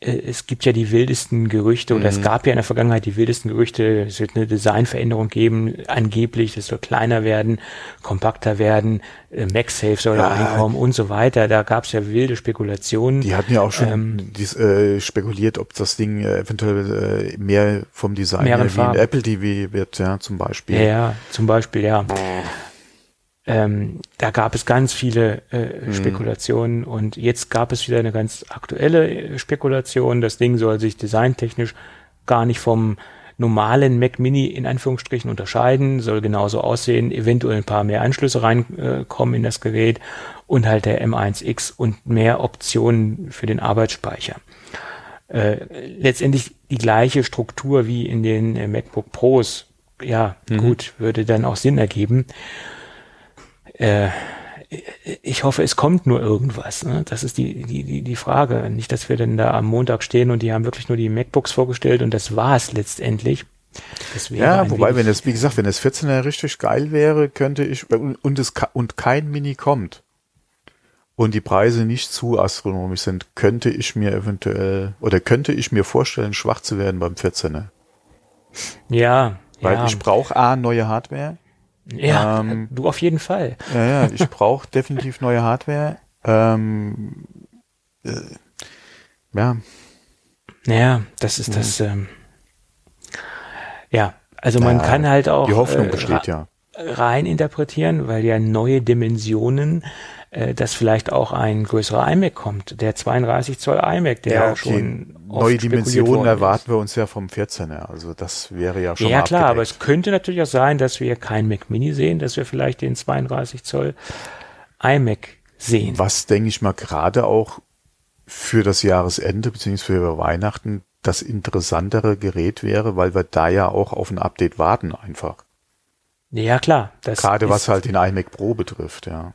Äh, es gibt ja die wildesten Gerüchte oder mhm. es gab ja in der Vergangenheit die wildesten Gerüchte, es wird eine Designveränderung geben, angeblich, es soll kleiner werden, kompakter werden, äh, MagSafe soll ja, reinkommen und so weiter. Da gab es ja wilde Spekulationen. Die hatten ja auch schon ähm, dies, äh, spekuliert, ob das Ding äh, eventuell äh, mehr vom Design her wie ein Apple TV wird, ja, zum Beispiel. Ja, ja zum Beispiel, ja. Ähm, da gab es ganz viele äh, mhm. Spekulationen und jetzt gab es wieder eine ganz aktuelle äh, Spekulation. Das Ding soll sich designtechnisch gar nicht vom normalen Mac Mini in Anführungsstrichen unterscheiden, soll genauso aussehen, eventuell ein paar mehr Anschlüsse reinkommen äh, in das Gerät und halt der M1X und mehr Optionen für den Arbeitsspeicher. Äh, letztendlich die gleiche Struktur wie in den äh, MacBook Pros. Ja, mhm. gut, würde dann auch Sinn ergeben äh, ich hoffe, es kommt nur irgendwas. Ne? Das ist die, die, die, die Frage. Nicht, dass wir dann da am Montag stehen und die haben wirklich nur die MacBooks vorgestellt und das war es letztendlich. Ja, wobei, wenn es, wie gesagt, wenn es 14er richtig geil wäre, könnte ich, und es, und kein Mini kommt und die Preise nicht zu astronomisch sind, könnte ich mir eventuell, oder könnte ich mir vorstellen, schwach zu werden beim 14er. Ja. Weil ja. ich brauche A, neue Hardware. Ja, ähm, du auf jeden Fall. Ja, ja, ich brauche definitiv neue Hardware. Ähm, äh, ja. Ja, das ist das. Ähm, ja, also man ja, kann halt auch. Die Hoffnung äh, besteht ja. Rein interpretieren, weil ja neue Dimensionen äh, dass vielleicht auch ein größerer iMac kommt, der 32 Zoll iMac, der ja, schon neue Dimensionen erwarten wir uns ja vom 14er, also das wäre ja schon Ja klar, aber es könnte natürlich auch sein, dass wir kein Mac Mini sehen, dass wir vielleicht den 32 Zoll iMac sehen. Was denke ich mal gerade auch für das Jahresende beziehungsweise für Weihnachten das interessantere Gerät wäre, weil wir da ja auch auf ein Update warten einfach. Ja klar. Gerade was halt den iMac Pro betrifft, ja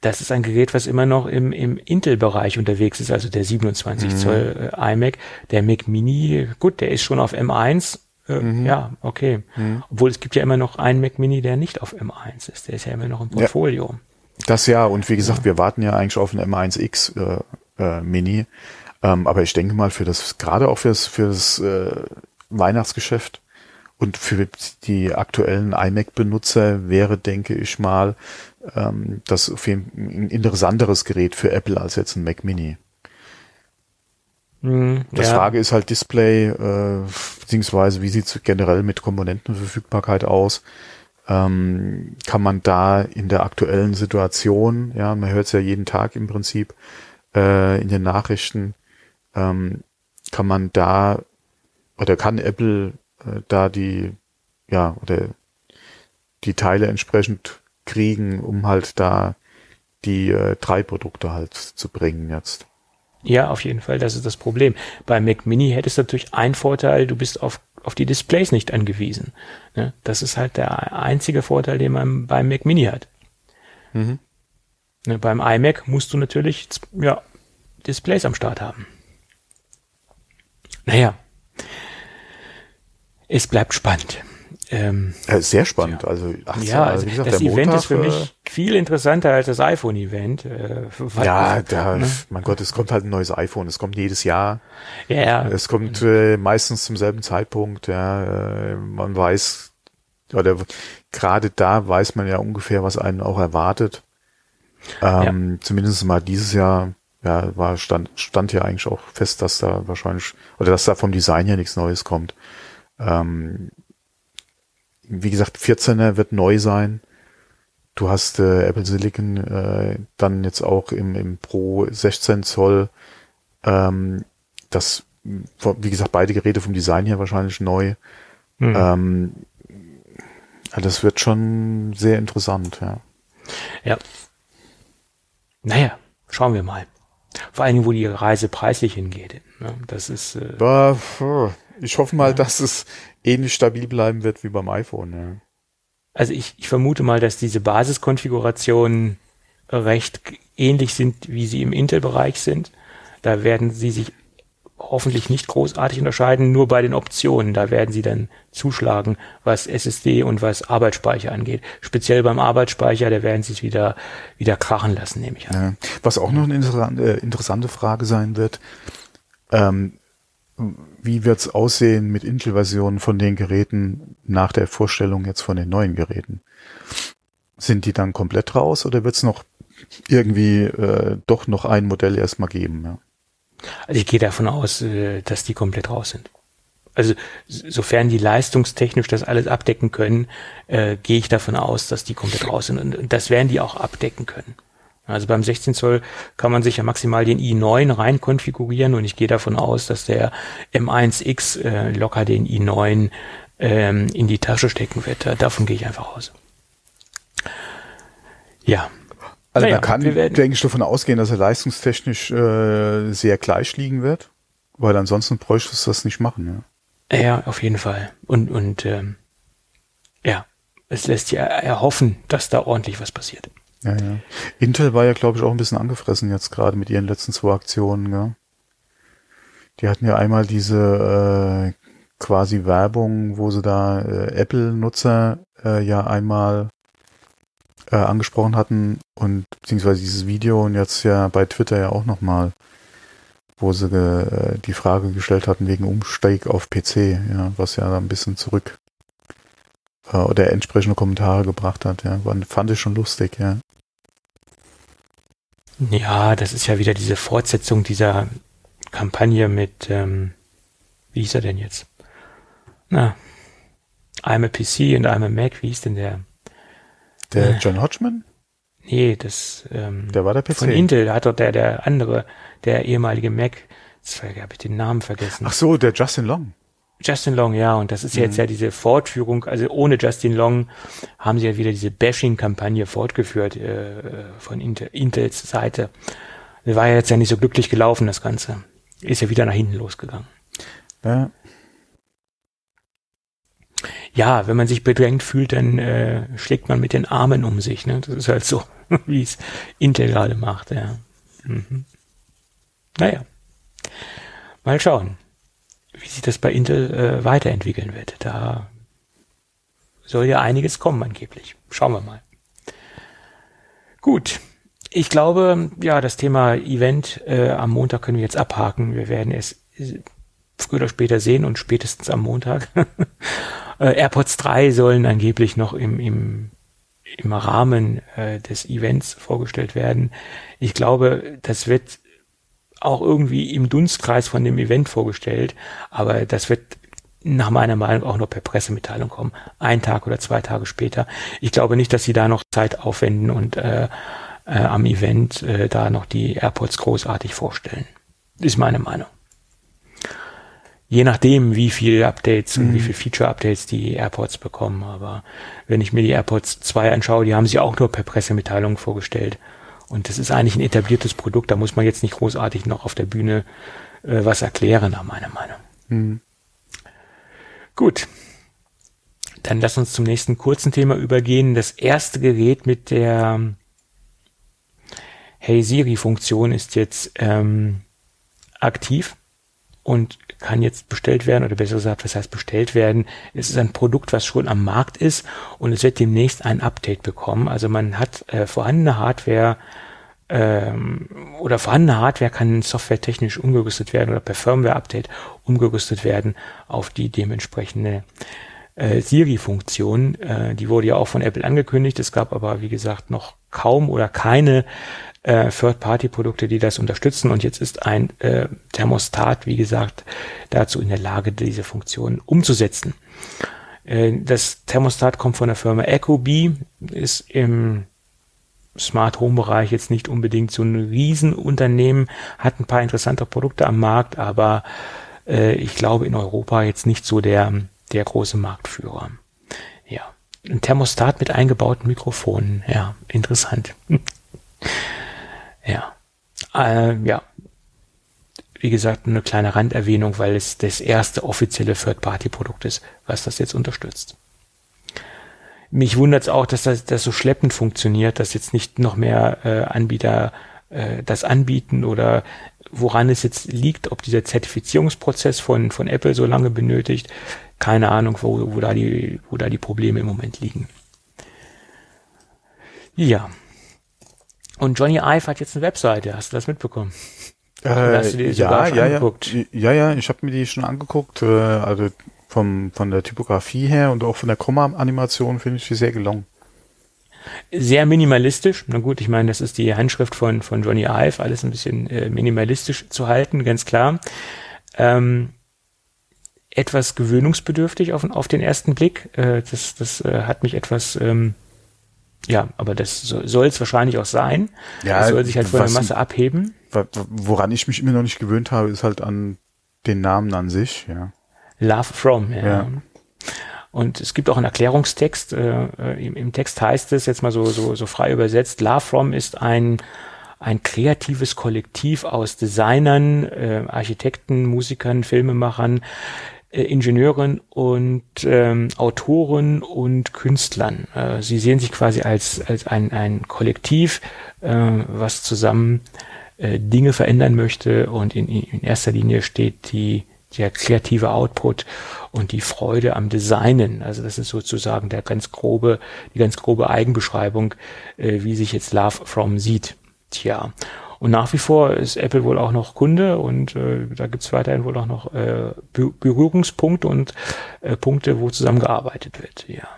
das ist ein Gerät, was immer noch im, im Intel-Bereich unterwegs ist, also der 27 mhm. Zoll äh, iMac. Der Mac Mini, gut, der ist schon auf M1. Äh, mhm. Ja, okay. Mhm. Obwohl es gibt ja immer noch einen Mac Mini, der nicht auf M1 ist. Der ist ja immer noch im Portfolio. Ja. Das ja, und wie gesagt, ja. wir warten ja eigentlich auf einen M1X äh, äh, Mini. Ähm, aber ich denke mal, für das, gerade auch fürs, fürs äh, Weihnachtsgeschäft und für die aktuellen iMac-Benutzer wäre, denke ich mal, ähm, das auf jeden ein interessanteres Gerät für Apple als jetzt ein Mac Mini. Mm, das ja. Frage ist halt Display, äh, beziehungsweise wie sieht es generell mit Komponentenverfügbarkeit aus? Ähm, kann man da in der aktuellen Situation, ja, man hört es ja jeden Tag im Prinzip äh, in den Nachrichten, ähm, kann man da oder kann Apple da die, ja, oder die Teile entsprechend kriegen, um halt da die äh, drei Produkte halt zu bringen jetzt. Ja, auf jeden Fall, das ist das Problem. Bei Mac Mini hättest du natürlich einen Vorteil, du bist auf, auf die Displays nicht angewiesen. Ne? Das ist halt der einzige Vorteil, den man beim Mac Mini hat. Mhm. Ne, beim iMac musst du natürlich ja, Displays am Start haben. Naja, es bleibt spannend. Ähm, äh, sehr spannend. Ja. Also, ach, ja, also, also gesagt, das Event Montag, ist für mich äh, viel interessanter als das iPhone-Event. Äh, ja, da, ne? mein Gott, es kommt halt ein neues iPhone. Es kommt jedes Jahr. Ja. ja. Es kommt äh, meistens zum selben Zeitpunkt. Ja, äh, man weiß oder gerade da weiß man ja ungefähr, was einen auch erwartet. Ähm, ja. Zumindest mal dieses Jahr. Ja, war stand stand ja eigentlich auch fest, dass da wahrscheinlich oder dass da vom Design her nichts Neues kommt. Ähm, wie gesagt, 14er wird neu sein. Du hast äh, Apple Silicon äh, dann jetzt auch im, im Pro 16 Zoll. Ähm, das, wie gesagt, beide Geräte vom Design her wahrscheinlich neu. Mhm. Ähm, das wird schon sehr interessant, ja. Ja. Naja, schauen wir mal. Vor allem, wo die Reise preislich hingeht. Ne? Das ist. Äh, ich hoffe mal, ja. dass es ähnlich stabil bleiben wird wie beim iPhone. Ja. Also ich, ich vermute mal, dass diese Basiskonfigurationen recht ähnlich sind, wie sie im Intel-Bereich sind. Da werden sie sich hoffentlich nicht großartig unterscheiden, nur bei den Optionen. Da werden sie dann zuschlagen, was SSD und was Arbeitsspeicher angeht. Speziell beim Arbeitsspeicher, da werden sie es wieder, wieder krachen lassen, nehme ich an. Ja. Was auch noch eine interessante, äh, interessante Frage sein wird, ähm, wie wird's aussehen mit Intel-Versionen von den Geräten nach der Vorstellung jetzt von den neuen Geräten? Sind die dann komplett raus oder wird's noch irgendwie äh, doch noch ein Modell erstmal geben? Ja? Also ich gehe davon aus, äh, dass die komplett raus sind. Also sofern die leistungstechnisch das alles abdecken können, äh, gehe ich davon aus, dass die komplett raus sind. Und das werden die auch abdecken können. Also beim 16 Zoll kann man sich ja maximal den i9 rein konfigurieren und ich gehe davon aus, dass der M1X äh, locker den i9 ähm, in die Tasche stecken wird. Davon gehe ich einfach aus. Ja, also naja, man kann, denke ich, davon ausgehen, dass er leistungstechnisch äh, sehr gleich liegen wird, weil ansonsten bräuchte es das nicht machen. Ja, ja auf jeden Fall. Und, und ähm, ja, es lässt ja erhoffen, dass da ordentlich was passiert. Ja, ja. Intel war ja, glaube ich, auch ein bisschen angefressen jetzt gerade mit ihren letzten zwei Aktionen. Ja. Die hatten ja einmal diese äh, quasi Werbung, wo sie da äh, Apple-Nutzer äh, ja einmal äh, angesprochen hatten und beziehungsweise dieses Video und jetzt ja bei Twitter ja auch nochmal, wo sie äh, die Frage gestellt hatten wegen Umsteig auf PC, ja, was ja ein bisschen zurück oder entsprechende Kommentare gebracht hat, ja, fand ich schon lustig, ja. Ja, das ist ja wieder diese Fortsetzung dieser Kampagne mit, ähm, wie hieß er denn jetzt? Na, I'm a PC und I'm a Mac, wie hieß denn der? Der äh, John Hodgman? Nee, das ähm, der war der PC. von Intel hat doch der der andere, der ehemalige Mac, das habe ich den Namen vergessen. Ach so, der Justin Long. Justin Long, ja, und das ist mhm. jetzt ja diese Fortführung, also ohne Justin Long haben sie ja wieder diese Bashing-Kampagne fortgeführt äh, von Intel, Intels Seite. Das war ja jetzt ja nicht so glücklich gelaufen, das Ganze. Ist ja wieder nach hinten losgegangen. Ja, ja, wenn man sich bedrängt fühlt, dann äh, schlägt man mit den Armen um sich. Ne? Das ist halt so, wie es Intel gerade macht. Ja. Mhm. Naja, mal schauen, wie sich das bei Intel äh, weiterentwickeln wird. Da soll ja einiges kommen angeblich. Schauen wir mal. Gut, ich glaube, ja, das Thema Event äh, am Montag können wir jetzt abhaken. Wir werden es äh, früher oder später sehen und spätestens am Montag. Äh, AirPods 3 sollen angeblich noch im, im, im Rahmen äh, des Events vorgestellt werden. Ich glaube, das wird auch irgendwie im Dunstkreis von dem Event vorgestellt, aber das wird nach meiner Meinung auch nur per Pressemitteilung kommen, ein Tag oder zwei Tage später. Ich glaube nicht, dass sie da noch Zeit aufwenden und äh, äh, am Event äh, da noch die AirPods großartig vorstellen. Ist meine Meinung je nachdem, wie viele Updates mhm. und wie mhm. viele Feature-Updates die AirPods bekommen. Aber wenn ich mir die AirPods 2 anschaue, die haben sie auch nur per Pressemitteilung vorgestellt. Und das ist eigentlich ein etabliertes Produkt, da muss man jetzt nicht großartig noch auf der Bühne äh, was erklären, nach meiner Meinung. Mhm. Gut. Dann lass uns zum nächsten kurzen Thema übergehen. Das erste Gerät mit der Hey Siri-Funktion ist jetzt ähm, aktiv und kann jetzt bestellt werden oder besser gesagt, was heißt bestellt werden? Es ist ein Produkt, was schon am Markt ist und es wird demnächst ein Update bekommen. Also man hat äh, vorhandene Hardware ähm, oder vorhandene Hardware kann softwaretechnisch umgerüstet werden oder per Firmware-Update umgerüstet werden auf die dementsprechende äh, Siri-Funktion. Äh, die wurde ja auch von Apple angekündigt. Es gab aber, wie gesagt, noch kaum oder keine äh, Third-Party-Produkte, die das unterstützen. Und jetzt ist ein äh, Thermostat, wie gesagt, dazu in der Lage, diese Funktion umzusetzen. Äh, das Thermostat kommt von der Firma Ecobee, ist im Smart Home Bereich jetzt nicht unbedingt so ein Riesenunternehmen, hat ein paar interessante Produkte am Markt, aber äh, ich glaube in Europa jetzt nicht so der, der große Marktführer. Ja. Ein Thermostat mit eingebauten Mikrofonen, ja, interessant. Ja. Äh, ja. Wie gesagt, eine kleine Randerwähnung, weil es das erste offizielle Third-Party-Produkt ist, was das jetzt unterstützt. Mich wundert es auch, dass das, das so schleppend funktioniert, dass jetzt nicht noch mehr äh, Anbieter äh, das anbieten oder woran es jetzt liegt, ob dieser Zertifizierungsprozess von, von Apple so lange benötigt. Keine Ahnung, wo, wo, da die, wo da die Probleme im Moment liegen. Ja. Und Johnny Ive hat jetzt eine Webseite. Hast du das mitbekommen? Äh, hast du die ja, ja, angeguckt? ja, ja, ja, ich habe mir die schon angeguckt. Äh, also vom, von der Typografie her und auch von der Komma-Animation finde ich die sehr gelungen. Sehr minimalistisch. Na gut, ich meine, das ist die Handschrift von, von Johnny Ive, alles ein bisschen äh, minimalistisch zu halten, ganz klar. Ähm, etwas gewöhnungsbedürftig auf, auf den ersten Blick. Äh, das das äh, hat mich etwas, ähm, ja, aber das so, soll es wahrscheinlich auch sein. Ja, das soll sich halt von der Masse abheben. Woran ich mich immer noch nicht gewöhnt habe, ist halt an den Namen an sich, ja. Love from, ja. ja. Und es gibt auch einen Erklärungstext. Äh, äh, im, im, Text heißt es jetzt mal so, so, so frei übersetzt, Love From ist ein, ein kreatives Kollektiv aus Designern, äh, Architekten, Musikern, Filmemachern, äh, Ingenieuren und ähm, Autoren und Künstlern. Äh, sie sehen sich quasi als, als ein, ein Kollektiv, äh, was zusammen äh, Dinge verändern möchte und in, in erster Linie steht die der kreative Output und die Freude am Designen. Also das ist sozusagen der ganz grobe, die ganz grobe Eigenbeschreibung, äh, wie sich jetzt Love From sieht. Tja. Und nach wie vor ist Apple wohl auch noch Kunde und äh, da gibt's weiterhin wohl auch noch äh, Berührungspunkte und äh, Punkte, wo zusammengearbeitet wird. Ja.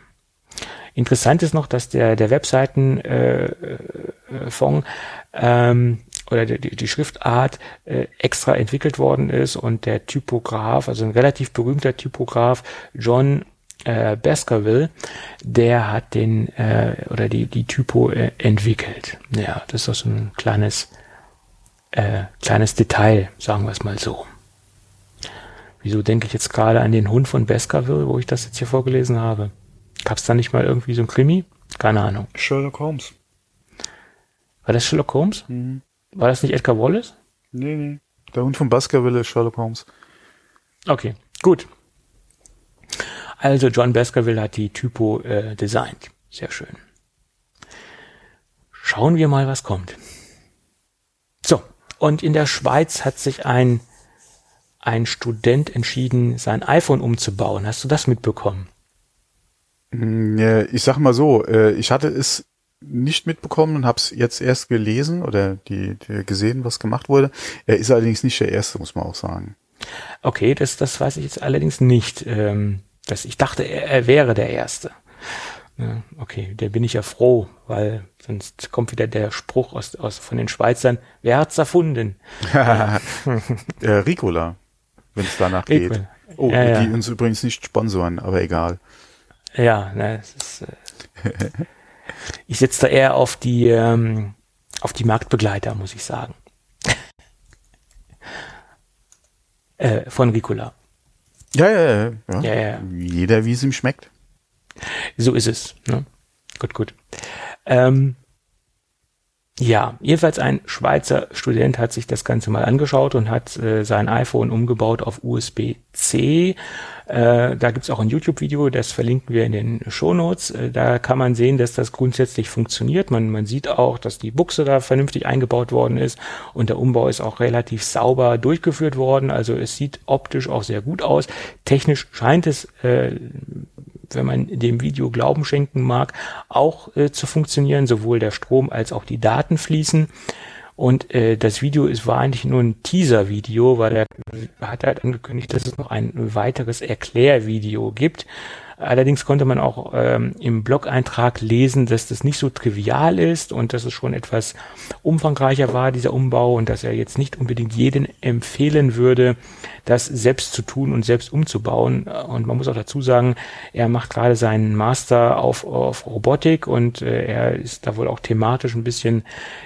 Interessant ist noch, dass der, der Webseitenfonds äh, äh, ähm, oder die, die Schriftart äh, extra entwickelt worden ist und der Typograf, also ein relativ berühmter Typograf, John äh, Baskerville, der hat den äh, oder die die Typo äh, entwickelt. Ja, das ist so ein kleines äh, kleines Detail, sagen wir es mal so. Wieso denke ich jetzt gerade an den Hund von Baskerville, wo ich das jetzt hier vorgelesen habe? Gab es da nicht mal irgendwie so ein Krimi? Keine Ahnung. Sherlock Holmes. War das Sherlock Holmes? Mhm. War das nicht Edgar Wallace? Nee, nee. Der Hund von Baskerville ist Sherlock Holmes. Okay, gut. Also John Baskerville hat die Typo äh, designt. Sehr schön. Schauen wir mal, was kommt. So, und in der Schweiz hat sich ein, ein Student entschieden, sein iPhone umzubauen. Hast du das mitbekommen? Mm, ich sag mal so, äh, ich hatte es nicht mitbekommen und habe es jetzt erst gelesen oder die, die gesehen, was gemacht wurde. Er ist allerdings nicht der Erste, muss man auch sagen. Okay, das, das weiß ich jetzt allerdings nicht. Ähm, das, ich dachte, er, er wäre der Erste. Ja, okay, der bin ich ja froh, weil sonst kommt wieder der Spruch aus, aus von den Schweizern, wer hat's erfunden? äh, Ricola, wenn es danach Ricola. geht. Oh, ja, die uns übrigens nicht sponsoren, aber egal. Ja, ne, es ist, äh, Ich setze da eher auf die, ähm, auf die Marktbegleiter, muss ich sagen. äh, von Ricola. Ja, ja, ja, ja. ja, ja. Jeder, wie es ihm schmeckt. So ist es. Ne? Gut, gut. Ähm, ja, jedenfalls ein Schweizer Student hat sich das Ganze mal angeschaut und hat äh, sein iPhone umgebaut auf USB-C. Äh, da gibt's auch ein YouTube-Video, das verlinken wir in den Shownotes. Äh, da kann man sehen, dass das grundsätzlich funktioniert. Man, man sieht auch, dass die Buchse da vernünftig eingebaut worden ist und der Umbau ist auch relativ sauber durchgeführt worden. Also es sieht optisch auch sehr gut aus. Technisch scheint es äh, wenn man dem Video Glauben schenken mag, auch äh, zu funktionieren. Sowohl der Strom als auch die Daten fließen. Und äh, das Video ist war eigentlich nur ein Teaser-Video, weil er hat halt angekündigt, dass es noch ein weiteres Erklärvideo gibt. Allerdings konnte man auch ähm, im Blog-Eintrag lesen, dass das nicht so trivial ist und dass es schon etwas umfangreicher war, dieser Umbau, und dass er jetzt nicht unbedingt jeden empfehlen würde, das selbst zu tun und selbst umzubauen. Und man muss auch dazu sagen, er macht gerade seinen Master auf, auf Robotik und äh, er ist da wohl auch thematisch ein bisschen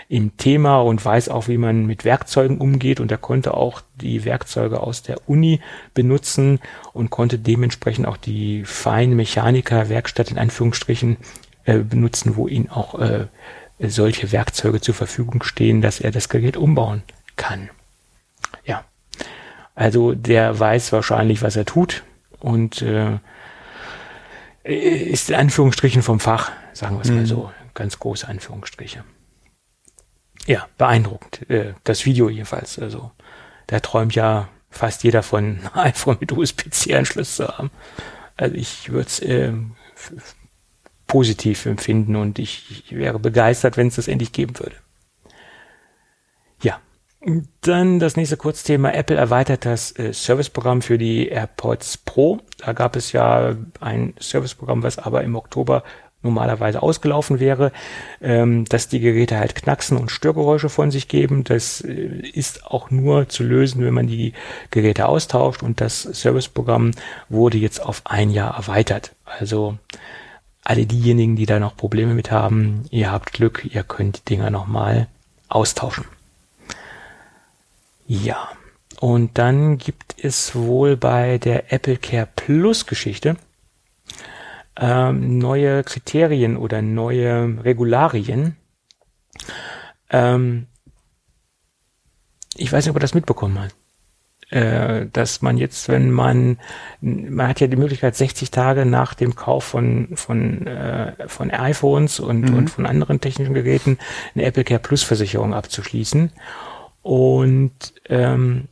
im Thema und weiß auch, wie man mit Werkzeugen umgeht und er konnte auch die Werkzeuge aus der Uni benutzen und konnte dementsprechend auch die Feinmechaniker-Werkstatt in Anführungsstrichen äh, benutzen, wo ihn auch äh, solche Werkzeuge zur Verfügung stehen, dass er das Gerät umbauen kann. Also der weiß wahrscheinlich, was er tut und äh, ist in Anführungsstrichen vom Fach, sagen wir es mhm. mal so, ganz große Anführungsstriche. ja, beeindruckend. Äh, das Video jedenfalls. Also, da träumt ja fast jeder von einem iPhone mit USB-C-Anschluss zu haben. Also ich würde es äh, positiv empfinden und ich, ich wäre begeistert, wenn es das endlich geben würde. Ja, dann das nächste Kurzthema. Apple erweitert das äh, Serviceprogramm für die AirPods Pro. Da gab es ja ein Serviceprogramm, was aber im Oktober normalerweise ausgelaufen wäre, ähm, dass die Geräte halt knacksen und Störgeräusche von sich geben. Das äh, ist auch nur zu lösen, wenn man die Geräte austauscht und das Serviceprogramm wurde jetzt auf ein Jahr erweitert. Also alle diejenigen, die da noch Probleme mit haben, ihr habt Glück, ihr könnt die Dinger nochmal austauschen. Ja, und dann gibt es wohl bei der Apple Care Plus Geschichte ähm, neue Kriterien oder neue Regularien. Ähm, ich weiß nicht, ob er das mitbekommen hat. Äh, dass man jetzt, wenn man, man hat ja die Möglichkeit, 60 Tage nach dem Kauf von, von, äh, von iPhones und, mhm. und von anderen technischen Geräten eine Apple Care Plus Versicherung abzuschließen. Und ähm,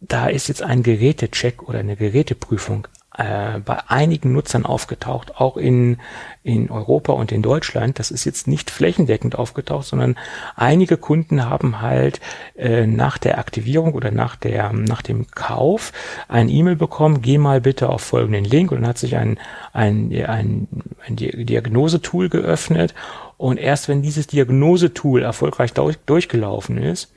da ist jetzt ein Gerätecheck oder eine Geräteprüfung äh, bei einigen Nutzern aufgetaucht, auch in, in Europa und in Deutschland. Das ist jetzt nicht flächendeckend aufgetaucht, sondern einige Kunden haben halt äh, nach der Aktivierung oder nach, der, nach dem Kauf ein E-Mail bekommen, geh mal bitte auf folgenden Link und dann hat sich ein, ein, ein, ein Diagnosetool geöffnet und erst wenn dieses Diagnosetool erfolgreich durch, durchgelaufen ist,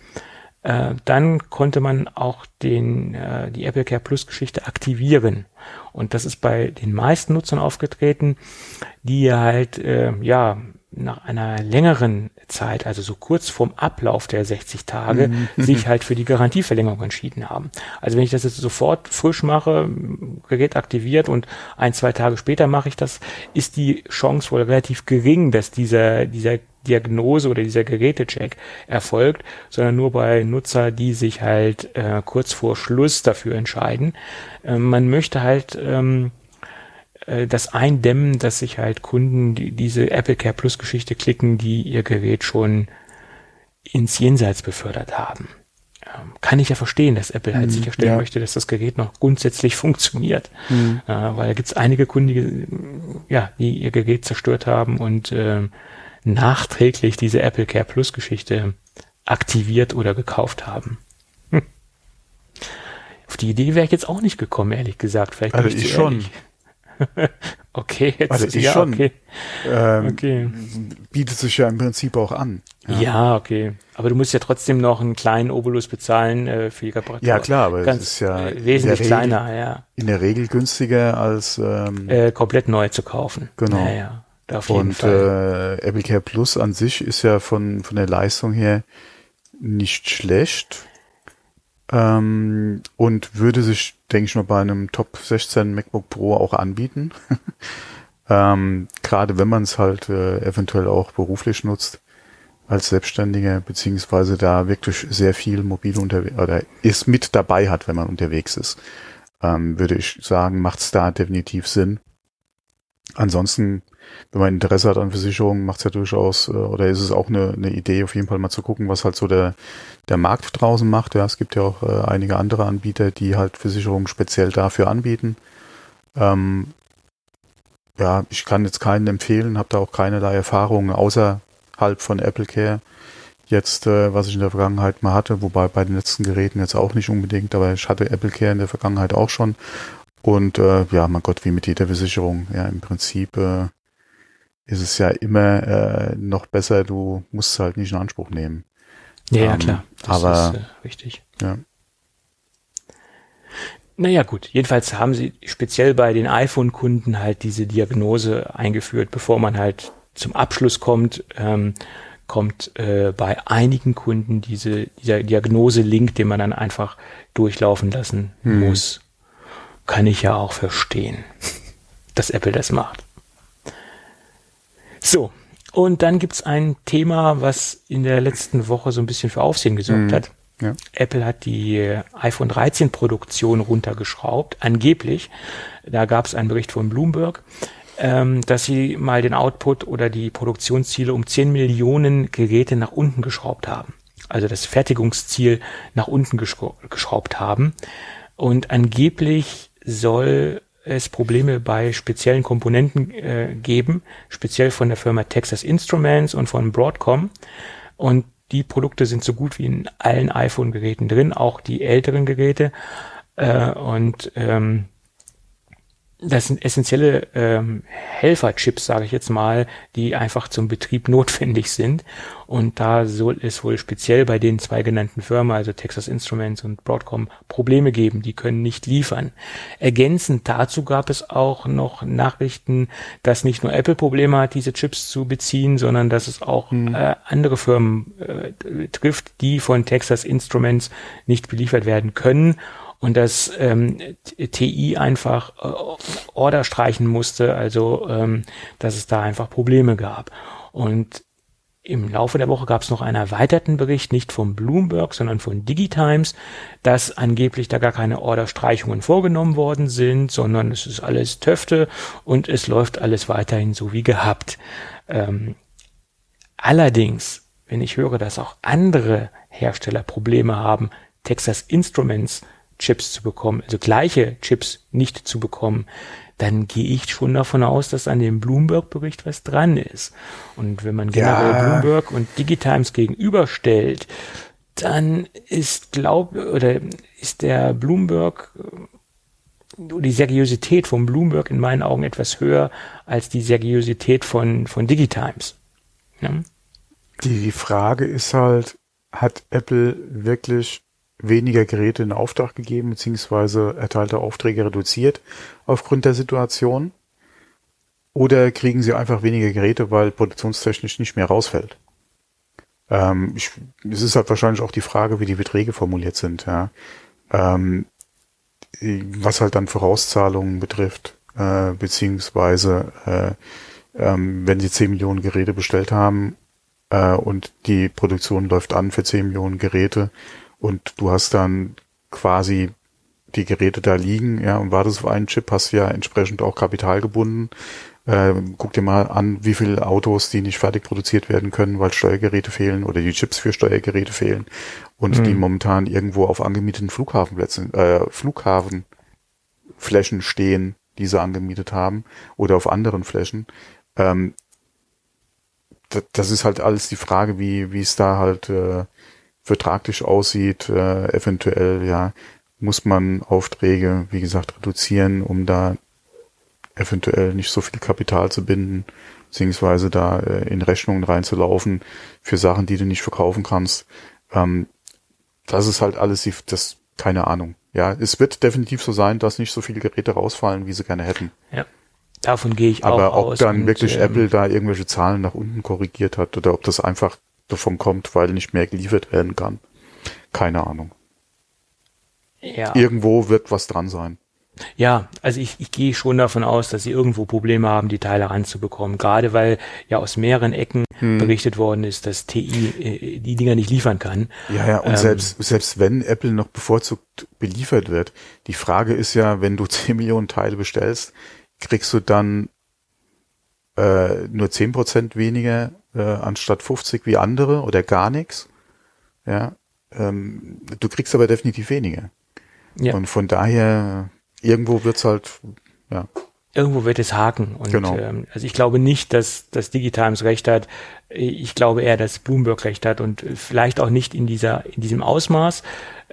äh, dann konnte man auch den, äh, die Apple Care Plus Geschichte aktivieren. Und das ist bei den meisten Nutzern aufgetreten, die halt, äh, ja, nach einer längeren Zeit, also so kurz vorm Ablauf der 60 Tage, mhm. sich halt für die Garantieverlängerung entschieden haben. Also wenn ich das jetzt sofort frisch mache, Gerät aktiviert und ein, zwei Tage später mache ich das, ist die Chance wohl relativ gering, dass dieser, dieser Diagnose oder dieser Gerätecheck erfolgt, sondern nur bei Nutzer, die sich halt äh, kurz vor Schluss dafür entscheiden. Äh, man möchte halt ähm, äh, das eindämmen, dass sich halt Kunden die, diese Apple Care Plus Geschichte klicken, die ihr Gerät schon ins Jenseits befördert haben. Ähm, kann ich ja verstehen, dass Apple halt mhm, sicherstellen ja. möchte, dass das Gerät noch grundsätzlich funktioniert. Mhm. Äh, weil da gibt es einige Kunden, die, ja, die ihr Gerät zerstört haben und äh, nachträglich diese Apple Care Plus Geschichte aktiviert oder gekauft haben. Hm. Auf die Idee wäre ich jetzt auch nicht gekommen, ehrlich gesagt. Vielleicht also ich schon. okay, jetzt also ich ja, schon. Okay. Ähm, okay. Bietet sich ja im Prinzip auch an. Ja. ja. okay. Aber du musst ja trotzdem noch einen kleinen Obolus bezahlen äh, für die Reparatur. Ja, klar, aber Ganz, es ist ja äh, wesentlich Regel, kleiner, ja. In der Regel günstiger als ähm, äh, komplett neu zu kaufen. Genau. Naja. Auf jeden und Fall. Äh, Apple Care Plus an sich ist ja von, von der Leistung her nicht schlecht ähm, und würde sich, denke ich mal, bei einem Top 16 MacBook Pro auch anbieten. ähm, Gerade wenn man es halt äh, eventuell auch beruflich nutzt als Selbstständiger, beziehungsweise da wirklich sehr viel mobil unterwegs oder ist mit dabei hat, wenn man unterwegs ist, ähm, würde ich sagen, macht es da definitiv Sinn. Ansonsten wenn man Interesse hat an Versicherungen, macht es ja durchaus, äh, oder ist es auch eine, eine Idee, auf jeden Fall mal zu gucken, was halt so der, der Markt draußen macht. Ja, es gibt ja auch äh, einige andere Anbieter, die halt Versicherungen speziell dafür anbieten. Ähm, ja, ich kann jetzt keinen empfehlen, habe da auch keinerlei Erfahrungen außerhalb von Apple Care jetzt, äh, was ich in der Vergangenheit mal hatte, wobei bei den letzten Geräten jetzt auch nicht unbedingt, aber ich hatte Apple Care in der Vergangenheit auch schon. Und äh, ja, mein Gott, wie mit jeder Versicherung. Ja, im Prinzip äh, ist es ja immer äh, noch besser, du musst es halt nicht in Anspruch nehmen. Ja, ja ähm, klar. Das aber, ist äh, richtig. Ja. Naja, gut. Jedenfalls haben sie speziell bei den iPhone-Kunden halt diese Diagnose eingeführt, bevor man halt zum Abschluss kommt, ähm, kommt äh, bei einigen Kunden diese, dieser Diagnose-Link, den man dann einfach durchlaufen lassen hm. muss. Kann ich ja auch verstehen, dass Apple das macht. So, und dann gibt's ein Thema, was in der letzten Woche so ein bisschen für Aufsehen gesorgt mhm. hat. Ja. Apple hat die iPhone 13 Produktion runtergeschraubt, angeblich. Da gab's einen Bericht von Bloomberg. ähm, dass sie mal den Output oder die Produktionsziele um 10 Millionen Geräte nach unten geschraubt haben. Also das Fertigungsziel nach unten geschraubt haben. Und angeblich soll es Probleme bei speziellen Komponenten äh, geben, speziell von der Firma Texas Instruments und von Broadcom. Und die Produkte sind so gut wie in allen iPhone-Geräten drin, auch die älteren Geräte. Äh, und ähm, das sind essentielle ähm, Helferchips, sage ich jetzt mal, die einfach zum Betrieb notwendig sind. Und da soll es wohl speziell bei den zwei genannten Firmen, also Texas Instruments und Broadcom, Probleme geben. Die können nicht liefern. Ergänzend dazu gab es auch noch Nachrichten, dass nicht nur Apple Probleme hat, diese Chips zu beziehen, sondern dass es auch mhm. äh, andere Firmen äh, trifft, die von Texas Instruments nicht beliefert werden können und dass ähm, TI einfach äh, Order streichen musste, also ähm, dass es da einfach Probleme gab. Und im Laufe der Woche gab es noch einen erweiterten Bericht, nicht von Bloomberg, sondern von Digitimes, dass angeblich da gar keine Orderstreichungen vorgenommen worden sind, sondern es ist alles Töfte und es läuft alles weiterhin so wie gehabt. Ähm, allerdings, wenn ich höre, dass auch andere Hersteller Probleme haben, Texas Instruments Chips zu bekommen, also gleiche Chips nicht zu bekommen, dann gehe ich schon davon aus, dass an dem Bloomberg-Bericht was dran ist. Und wenn man generell ja. Bloomberg und Digitimes gegenüberstellt, dann ist glaub oder ist der Bloomberg die Seriosität von Bloomberg in meinen Augen etwas höher als die Seriosität von von Digitimes. Ja? Die Frage ist halt, hat Apple wirklich weniger Geräte in Auftrag gegeben, beziehungsweise erteilte Aufträge reduziert aufgrund der Situation? Oder kriegen sie einfach weniger Geräte, weil produktionstechnisch nicht mehr rausfällt? Ähm, ich, es ist halt wahrscheinlich auch die Frage, wie die Beträge formuliert sind, ja. Ähm, was halt dann Vorauszahlungen betrifft, äh, beziehungsweise äh, ähm, wenn sie 10 Millionen Geräte bestellt haben äh, und die Produktion läuft an für 10 Millionen Geräte und du hast dann quasi die Geräte da liegen, ja, und wartest auf einen Chip, hast ja entsprechend auch Kapital gebunden. Äh, guck dir mal an, wie viele Autos, die nicht fertig produziert werden können, weil Steuergeräte fehlen oder die Chips für Steuergeräte fehlen und mhm. die momentan irgendwo auf angemieteten Flughafenplätzen, äh, Flughafenflächen stehen, die sie angemietet haben oder auf anderen Flächen. Ähm, das ist halt alles die Frage, wie, wie es da halt äh, vertraglich aussieht, äh, eventuell, ja, muss man Aufträge, wie gesagt, reduzieren, um da eventuell nicht so viel Kapital zu binden, beziehungsweise da äh, in Rechnungen reinzulaufen für Sachen, die du nicht verkaufen kannst. Ähm, das ist halt alles, das, keine Ahnung. Ja, es wird definitiv so sein, dass nicht so viele Geräte rausfallen, wie sie gerne hätten. Ja. Davon gehe ich Aber auch aus. Aber ob dann wirklich ähm, Apple da irgendwelche Zahlen nach unten korrigiert hat oder ob das einfach davon kommt, weil nicht mehr geliefert werden kann. Keine Ahnung. Ja. Irgendwo wird was dran sein. Ja, also ich, ich gehe schon davon aus, dass sie irgendwo Probleme haben, die Teile ranzubekommen. Gerade weil ja aus mehreren Ecken hm. berichtet worden ist, dass TI äh, die Dinger nicht liefern kann. Ja, ja, und ähm, selbst, selbst wenn Apple noch bevorzugt beliefert wird, die Frage ist ja, wenn du 10 Millionen Teile bestellst, kriegst du dann äh, nur 10% weniger äh, anstatt 50 wie andere oder gar nichts. Ja, ähm, du kriegst aber definitiv weniger. Ja. Und von daher, irgendwo wird's halt, ja. Irgendwo wird es haken. Und genau. ähm, also ich glaube nicht, dass das Digitimes recht hat. Ich glaube eher, dass Bloomberg recht hat und vielleicht auch nicht in dieser, in diesem Ausmaß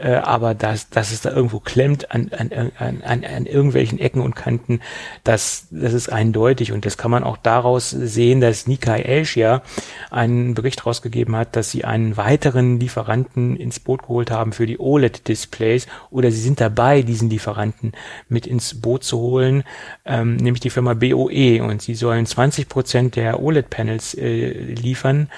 äh, aber dass, dass es da irgendwo klemmt an, an, an, an, an irgendwelchen Ecken und Kanten, das, das ist eindeutig. Und das kann man auch daraus sehen, dass Nikkei Asia einen Bericht rausgegeben hat, dass sie einen weiteren Lieferanten ins Boot geholt haben für die OLED-Displays oder sie sind dabei, diesen Lieferanten mit ins Boot zu holen, ähm, nämlich die Firma BOE und sie sollen 20 Prozent der OLED-Panels äh, liefern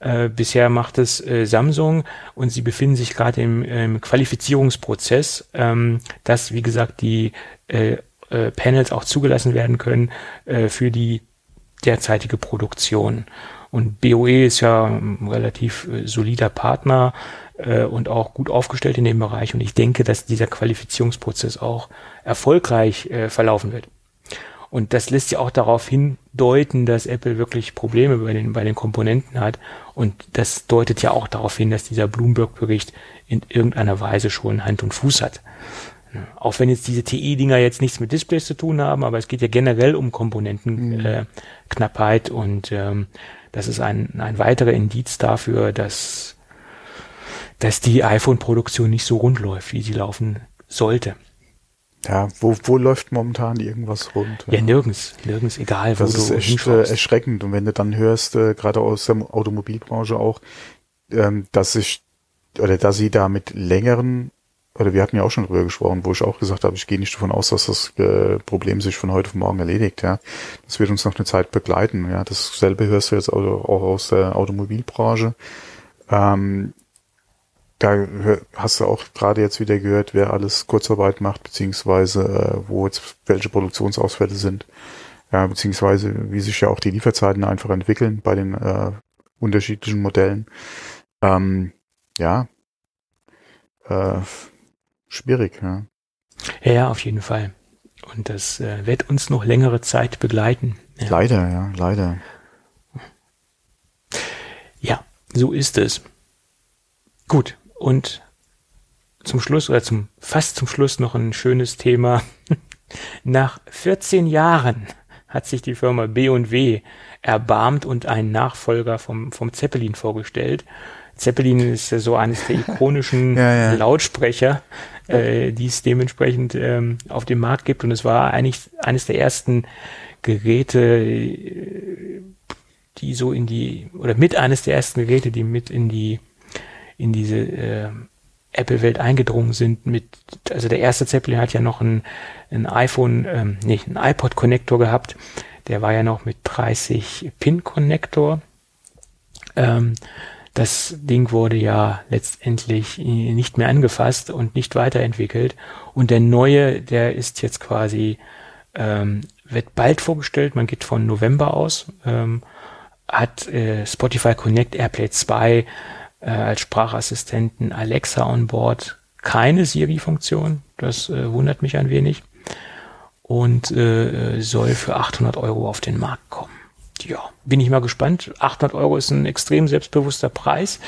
äh, bisher macht es äh, Samsung und sie befinden sich gerade im, im Qualifizierungsprozess, ähm, dass, wie gesagt, die äh, äh, Panels auch zugelassen werden können äh, für die derzeitige Produktion. Und BOE ist ja ein relativ äh, solider Partner und auch gut aufgestellt in dem Bereich. Und ich denke, dass dieser Qualifizierungsprozess auch erfolgreich verlaufen wird. Und das lässt ja auch darauf hindeuten, dass Apple wirklich Probleme bei den, bei den Komponenten hat. Und das deutet ja auch darauf hin, dass dieser Bloomberg-Bericht in irgendeiner Weise schon Hand und Fuß hat. Auch wenn jetzt diese TI-Dinger jetzt nichts mit Displays zu tun haben, aber es geht ja generell um Komponentenknappheit mhm. äh, und ähm, das ist ein, ein weiterer Indiz dafür, dass, dass die iPhone-Produktion nicht so rund läuft, wie sie laufen sollte. Ja, wo, wo läuft momentan irgendwas rund? Ja, nirgends, nirgends, egal wo das du ist echt äh, erschreckend. Und wenn du dann hörst, äh, gerade aus der Automobilbranche auch, ähm, dass sich oder dass sie da mit längeren oder wir hatten ja auch schon drüber gesprochen, wo ich auch gesagt habe, ich gehe nicht davon aus, dass das äh, Problem sich von heute auf morgen erledigt. Ja, das wird uns noch eine Zeit begleiten. Ja, dasselbe hörst du jetzt auch, auch aus der Automobilbranche. Ähm, da hast du auch gerade jetzt wieder gehört, wer alles Kurzarbeit macht, beziehungsweise äh, wo jetzt welche Produktionsausfälle sind, ja, beziehungsweise wie sich ja auch die Lieferzeiten einfach entwickeln bei den äh, unterschiedlichen Modellen. Ähm, ja, äh, schwierig, ja. Ja, auf jeden Fall. Und das äh, wird uns noch längere Zeit begleiten. Ja. Leider, ja, leider. Ja, so ist es. Gut, und zum Schluss oder zum fast zum Schluss noch ein schönes Thema. Nach 14 Jahren hat sich die Firma B&W erbarmt und einen Nachfolger vom, vom Zeppelin vorgestellt. Zeppelin ist so eines der ikonischen ja, ja. Lautsprecher, äh, die es dementsprechend ähm, auf dem Markt gibt. Und es war eigentlich eines der ersten Geräte, äh, die so in die, oder mit eines der ersten Geräte, die mit in die, in diese äh, Apple-Welt eingedrungen sind. Mit, also der erste Zeppelin hat ja noch ein, ein iPhone, ähm, nicht, ein iPod-Connector gehabt. Der war ja noch mit 30 Pin-Connector. Ähm, das Ding wurde ja letztendlich nicht mehr angefasst und nicht weiterentwickelt. Und der neue, der ist jetzt quasi, ähm, wird bald vorgestellt, man geht von November aus, ähm, hat äh, Spotify Connect AirPlay 2 äh, als Sprachassistenten Alexa on Board, keine Siri-Funktion, das äh, wundert mich ein wenig und äh, soll für 800 Euro auf den Markt kommen ja, bin ich mal gespannt. 800 Euro ist ein extrem selbstbewusster Preis.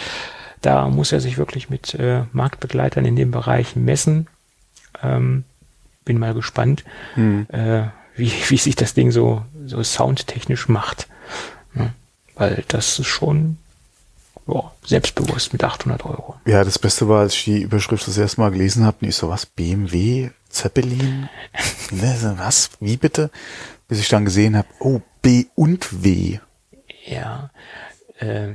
Da muss er sich wirklich mit äh, Marktbegleitern in dem Bereich messen. Ähm, bin mal gespannt, hm. äh, wie, wie sich das Ding so, so soundtechnisch macht. Ja, weil das ist schon boah, selbstbewusst mit 800 Euro. Ja, das Beste war, als ich die Überschrift das erste Mal gelesen habe, nicht so was, BMW, Zeppelin, ne, was, wie bitte? Bis ich dann gesehen habe, oh, B und W. Ja. Äh,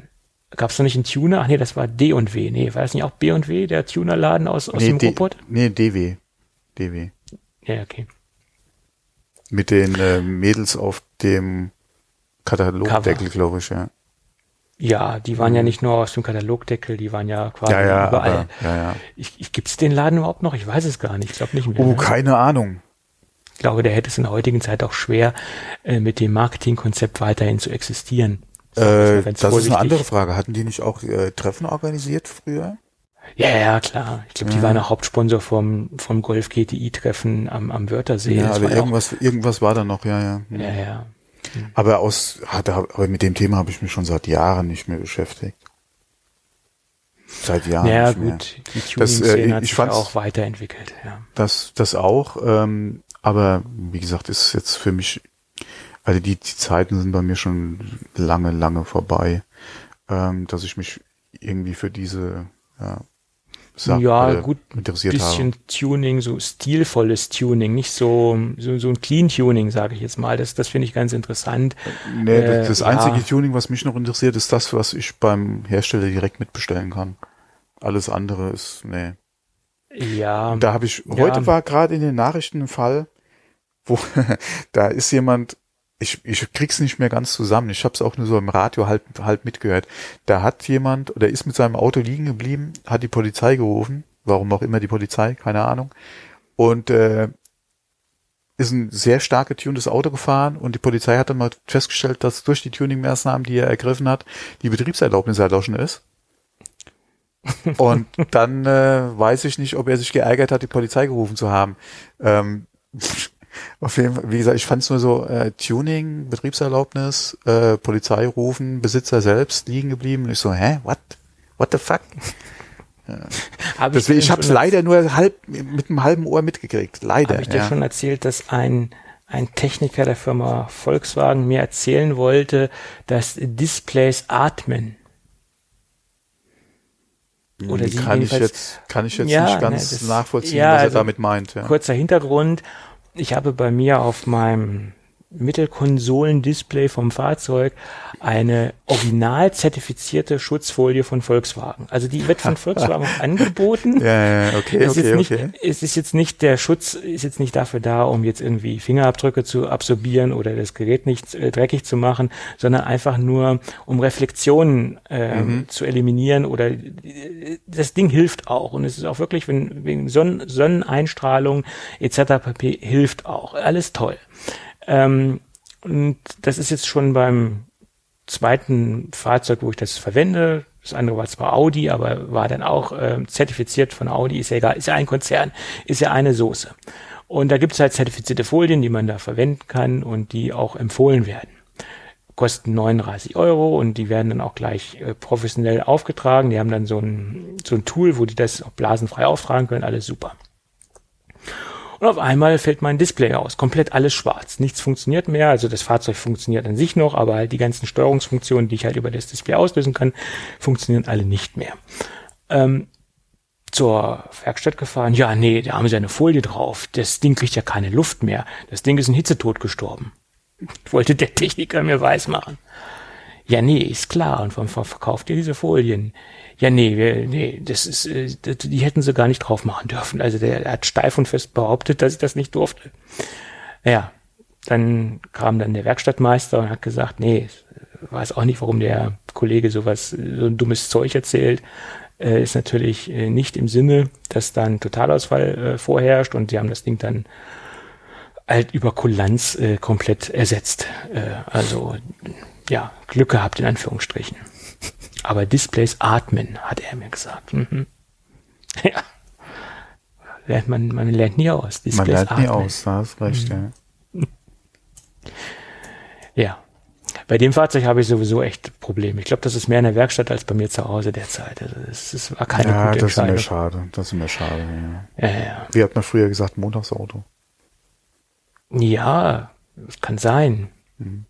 Gab es noch nicht einen Tuner? Ach nee, das war D und W. Nee, war das nicht auch B und W, der Tunerladen aus, aus nee, dem D Ruhrpott? Nee, DW. DW. Ja, okay. Mit den äh, Mädels auf dem Katalogdeckel, glaube ich, ja. Ja, die waren ja mhm. nicht nur aus dem Katalogdeckel, die waren ja quasi ja, ja, überall. Aber, ja, ja. Ich, ich, Gibt es den Laden überhaupt noch? Ich weiß es gar nicht. Ich glaube nicht mehr. Oh, ne? keine Ahnung. Ich glaube, der hätte es in der heutigen Zeit auch schwer, äh, mit dem Marketingkonzept weiterhin zu existieren. Äh, das vorsichtig. ist eine andere Frage. Hatten die nicht auch äh, Treffen organisiert früher? Ja, ja, klar. Ich glaube, ja. die waren auch Hauptsponsor vom, vom Golf GTI-Treffen am, am Wörthersee. Ja, aber irgendwas, auch, irgendwas war da noch, ja, ja. Ja, ja. Aber aus, aber mit dem Thema habe ich mich schon seit Jahren nicht mehr beschäftigt. Seit Jahren. Ja, gut. Mehr. Die Tuning-Szene äh, hat sich auch weiterentwickelt, ja. Das, das auch. Ähm, aber wie gesagt, ist jetzt für mich, also die, die Zeiten sind bei mir schon lange, lange vorbei, ähm, dass ich mich irgendwie für diese ja, Sachen ja, gut, interessiert bisschen habe. Tuning, so stilvolles Tuning, nicht so so, so ein Clean Tuning, sage ich jetzt mal. Das, das finde ich ganz interessant. Nee, äh, das, das einzige ja. Tuning, was mich noch interessiert, ist das, was ich beim Hersteller direkt mitbestellen kann. Alles andere ist, nee. Ja. da habe ich, heute war gerade in den Nachrichten ein Fall, wo da ist jemand, ich, ich krieg's nicht mehr ganz zusammen. Ich habe es auch nur so im Radio halt, halt mitgehört. Da hat jemand oder ist mit seinem Auto liegen geblieben, hat die Polizei gerufen, warum auch immer die Polizei, keine Ahnung. Und äh, ist ein sehr stark getuntes Auto gefahren und die Polizei hat dann mal festgestellt, dass durch die Tuning-Maßnahmen, die er ergriffen hat, die Betriebserlaubnis erloschen ist. und dann äh, weiß ich nicht, ob er sich geärgert hat, die Polizei gerufen zu haben. Ähm, Auf jeden Fall, wie gesagt, ich fand es nur so, äh, Tuning, Betriebserlaubnis, äh, Polizei rufen, Besitzer selbst liegen geblieben. Und ich so, hä, what? What the fuck? Hab Deswegen, ich, ich habe es leider nur halb mit einem halben Ohr mitgekriegt. Leider. Habe ich dir ja. schon erzählt, dass ein ein Techniker der Firma Volkswagen mir erzählen wollte, dass Displays atmen. Oder sie kann ich jetzt kann ich jetzt ja, nicht ganz ne, das, nachvollziehen, ja, was er also damit meint. Ja. Kurzer Hintergrund: Ich habe bei mir auf meinem Mittelkonsolendisplay vom Fahrzeug eine original zertifizierte Schutzfolie von Volkswagen. Also die wird von Volkswagen angeboten. Ja, ja, okay, es okay, nicht, okay. Es ist jetzt nicht, der Schutz ist jetzt nicht dafür da, um jetzt irgendwie Fingerabdrücke zu absorbieren oder das Gerät nicht äh, dreckig zu machen, sondern einfach nur, um Reflexionen äh, mhm. zu eliminieren oder äh, das Ding hilft auch und es ist auch wirklich, wenn wegen Sonnen Sonneneinstrahlung etc. pp. hilft auch. Alles toll. Ähm, und das ist jetzt schon beim zweiten Fahrzeug, wo ich das verwende. Das andere war zwar Audi, aber war dann auch äh, zertifiziert von Audi, ist ja egal, ist ja ein Konzern, ist ja eine Soße. Und da gibt es halt zertifizierte Folien, die man da verwenden kann und die auch empfohlen werden. Kosten 39 Euro und die werden dann auch gleich äh, professionell aufgetragen. Die haben dann so ein, so ein Tool, wo die das auch blasenfrei auftragen können, alles super. Und auf einmal fällt mein Display aus, komplett alles schwarz. Nichts funktioniert mehr, also das Fahrzeug funktioniert an sich noch, aber halt die ganzen Steuerungsfunktionen, die ich halt über das Display auslösen kann, funktionieren alle nicht mehr. Ähm, zur Werkstatt gefahren, ja, nee, da haben sie eine Folie drauf. Das Ding kriegt ja keine Luft mehr. Das Ding ist in Hitzetod gestorben. Wollte der Techniker mir weismachen. Ja, nee, ist klar. Und warum verkauft ihr diese Folien? Ja, nee, wir, nee, das ist, äh, die hätten sie gar nicht drauf machen dürfen. Also der, hat steif und fest behauptet, dass ich das nicht durfte. Ja, dann kam dann der Werkstattmeister und hat gesagt, nee, weiß auch nicht, warum der Kollege sowas, so ein dummes Zeug erzählt. Äh, ist natürlich äh, nicht im Sinne, dass dann Totalausfall äh, vorherrscht und sie haben das Ding dann halt über Kulanz äh, komplett ersetzt. Äh, also ja, Glück gehabt in Anführungsstrichen. Aber Displays atmen, hat er mir gesagt. Mhm. Ja. Lernt man, man lernt nie aus. Displays man lernt atmen. nie aus, da hast recht, mhm. ja. Ja. Bei dem Fahrzeug habe ich sowieso echt Probleme. Ich glaube, das ist mehr in der Werkstatt als bei mir zu Hause derzeit. Also das, das war keine ja, gute Entscheidung. Ja, das ist mir schade. Das ist mir schade. Ja. Ja, ja. Wie hat man früher gesagt, Montagsauto? Ja, das kann sein. Mhm.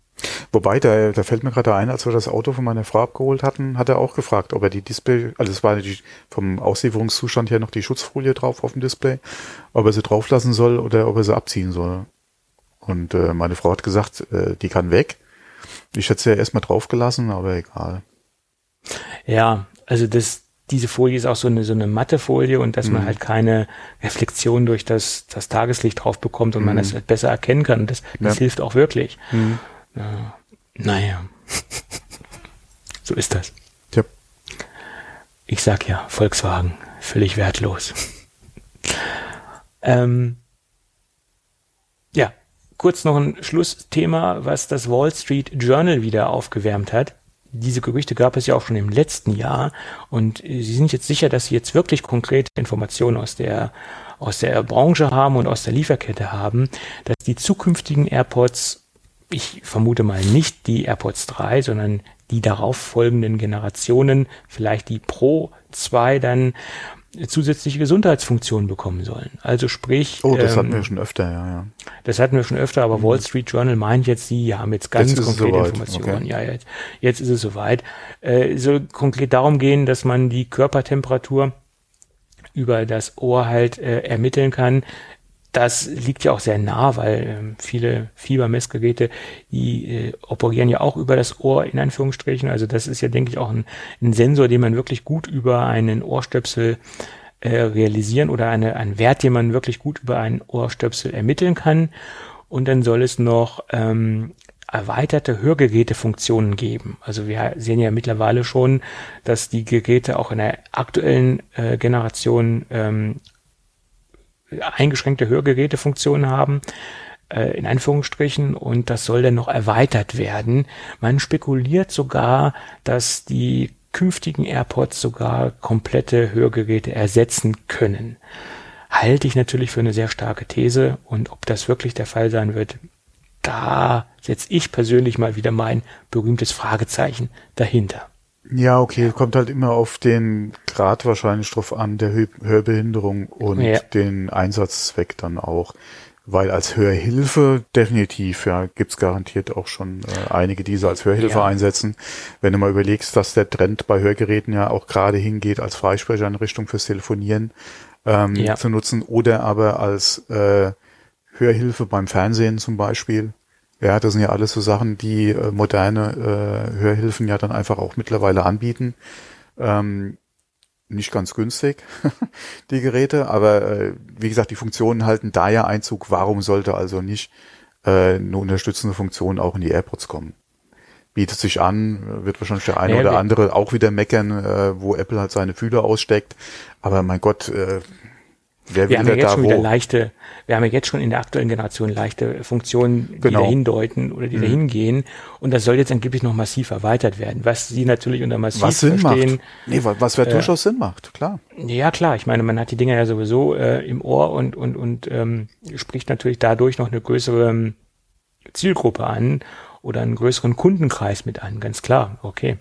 Wobei, da, da fällt mir gerade ein, als wir das Auto von meiner Frau abgeholt hatten, hat er auch gefragt, ob er die Display, also es war die, vom Auslieferungszustand her noch die Schutzfolie drauf auf dem Display, ob er sie drauflassen soll oder ob er sie abziehen soll. Und äh, meine Frau hat gesagt, äh, die kann weg. Ich hätte sie ja erstmal draufgelassen, aber egal. Ja, also das, diese Folie ist auch so eine, so eine matte Folie und dass mhm. man halt keine Reflexion durch das, das Tageslicht drauf bekommt und mhm. man das besser erkennen kann. Das, das ja. hilft auch wirklich. Mhm. Ja. Naja. so ist das. Ja. Ich sag ja, Volkswagen, völlig wertlos. ähm, ja, kurz noch ein Schlussthema, was das Wall Street Journal wieder aufgewärmt hat. Diese Gerüchte gab es ja auch schon im letzten Jahr und Sie sind jetzt sicher, dass Sie jetzt wirklich konkrete Informationen aus der aus der Branche haben und aus der Lieferkette haben, dass die zukünftigen AirPods ich vermute mal nicht die AirPods 3, sondern die darauf folgenden Generationen, vielleicht die Pro 2 dann zusätzliche Gesundheitsfunktionen bekommen sollen. Also sprich. Oh, das ähm, hatten wir schon öfter, ja, ja. Das hatten wir schon öfter, aber mhm. Wall Street Journal meint jetzt, sie haben jetzt ganz jetzt konkrete Informationen. Okay. Ja, jetzt, jetzt ist es soweit. Äh, soll konkret darum gehen, dass man die Körpertemperatur über das Ohr halt äh, ermitteln kann, das liegt ja auch sehr nah, weil ähm, viele Fiebermessgeräte, die äh, operieren ja auch über das Ohr in Anführungsstrichen. Also das ist ja, denke ich, auch ein, ein Sensor, den man wirklich gut über einen Ohrstöpsel äh, realisieren oder eine, ein Wert, den man wirklich gut über einen Ohrstöpsel ermitteln kann. Und dann soll es noch ähm, erweiterte Hörgerätefunktionen geben. Also wir sehen ja mittlerweile schon, dass die Geräte auch in der aktuellen äh, Generation ähm, eingeschränkte Hörgerätefunktionen haben, äh, in Anführungsstrichen, und das soll dann noch erweitert werden. Man spekuliert sogar, dass die künftigen AirPods sogar komplette Hörgeräte ersetzen können. halte ich natürlich für eine sehr starke These. Und ob das wirklich der Fall sein wird, da setze ich persönlich mal wieder mein berühmtes Fragezeichen dahinter. Ja, okay, kommt halt immer auf den Grad wahrscheinlich drauf an, der Hörbehinderung und ja. den Einsatzzweck dann auch. Weil als Hörhilfe definitiv, ja, gibt's garantiert auch schon äh, einige, die sie als Hörhilfe ja. einsetzen. Wenn du mal überlegst, dass der Trend bei Hörgeräten ja auch gerade hingeht, als Freisprecheinrichtung fürs Telefonieren ähm, ja. zu nutzen oder aber als äh, Hörhilfe beim Fernsehen zum Beispiel. Ja, das sind ja alles so Sachen, die äh, moderne äh, Hörhilfen ja dann einfach auch mittlerweile anbieten. Ähm, nicht ganz günstig, die Geräte, aber äh, wie gesagt, die Funktionen halten da ja Einzug. Warum sollte also nicht äh, eine unterstützende Funktion auch in die AirPods kommen? Bietet sich an, wird wahrscheinlich der eine ja, oder andere auch wieder meckern, äh, wo Apple halt seine Fühler aussteckt. Aber mein Gott, äh, Wer wir haben ja jetzt schon wieder leichte, wir haben ja jetzt schon in der aktuellen Generation leichte Funktionen, die genau. dahin deuten oder die mhm. dahin gehen. Und das soll jetzt angeblich noch massiv erweitert werden, was sie natürlich unter massiv was Sinn verstehen. Macht. Nee, was ja äh, durchaus Sinn macht, klar. Ja, klar. Ich meine, man hat die Dinger ja sowieso äh, im Ohr und, und, und ähm, spricht natürlich dadurch noch eine größere ähm, Zielgruppe an oder einen größeren Kundenkreis mit an, ganz klar. Okay.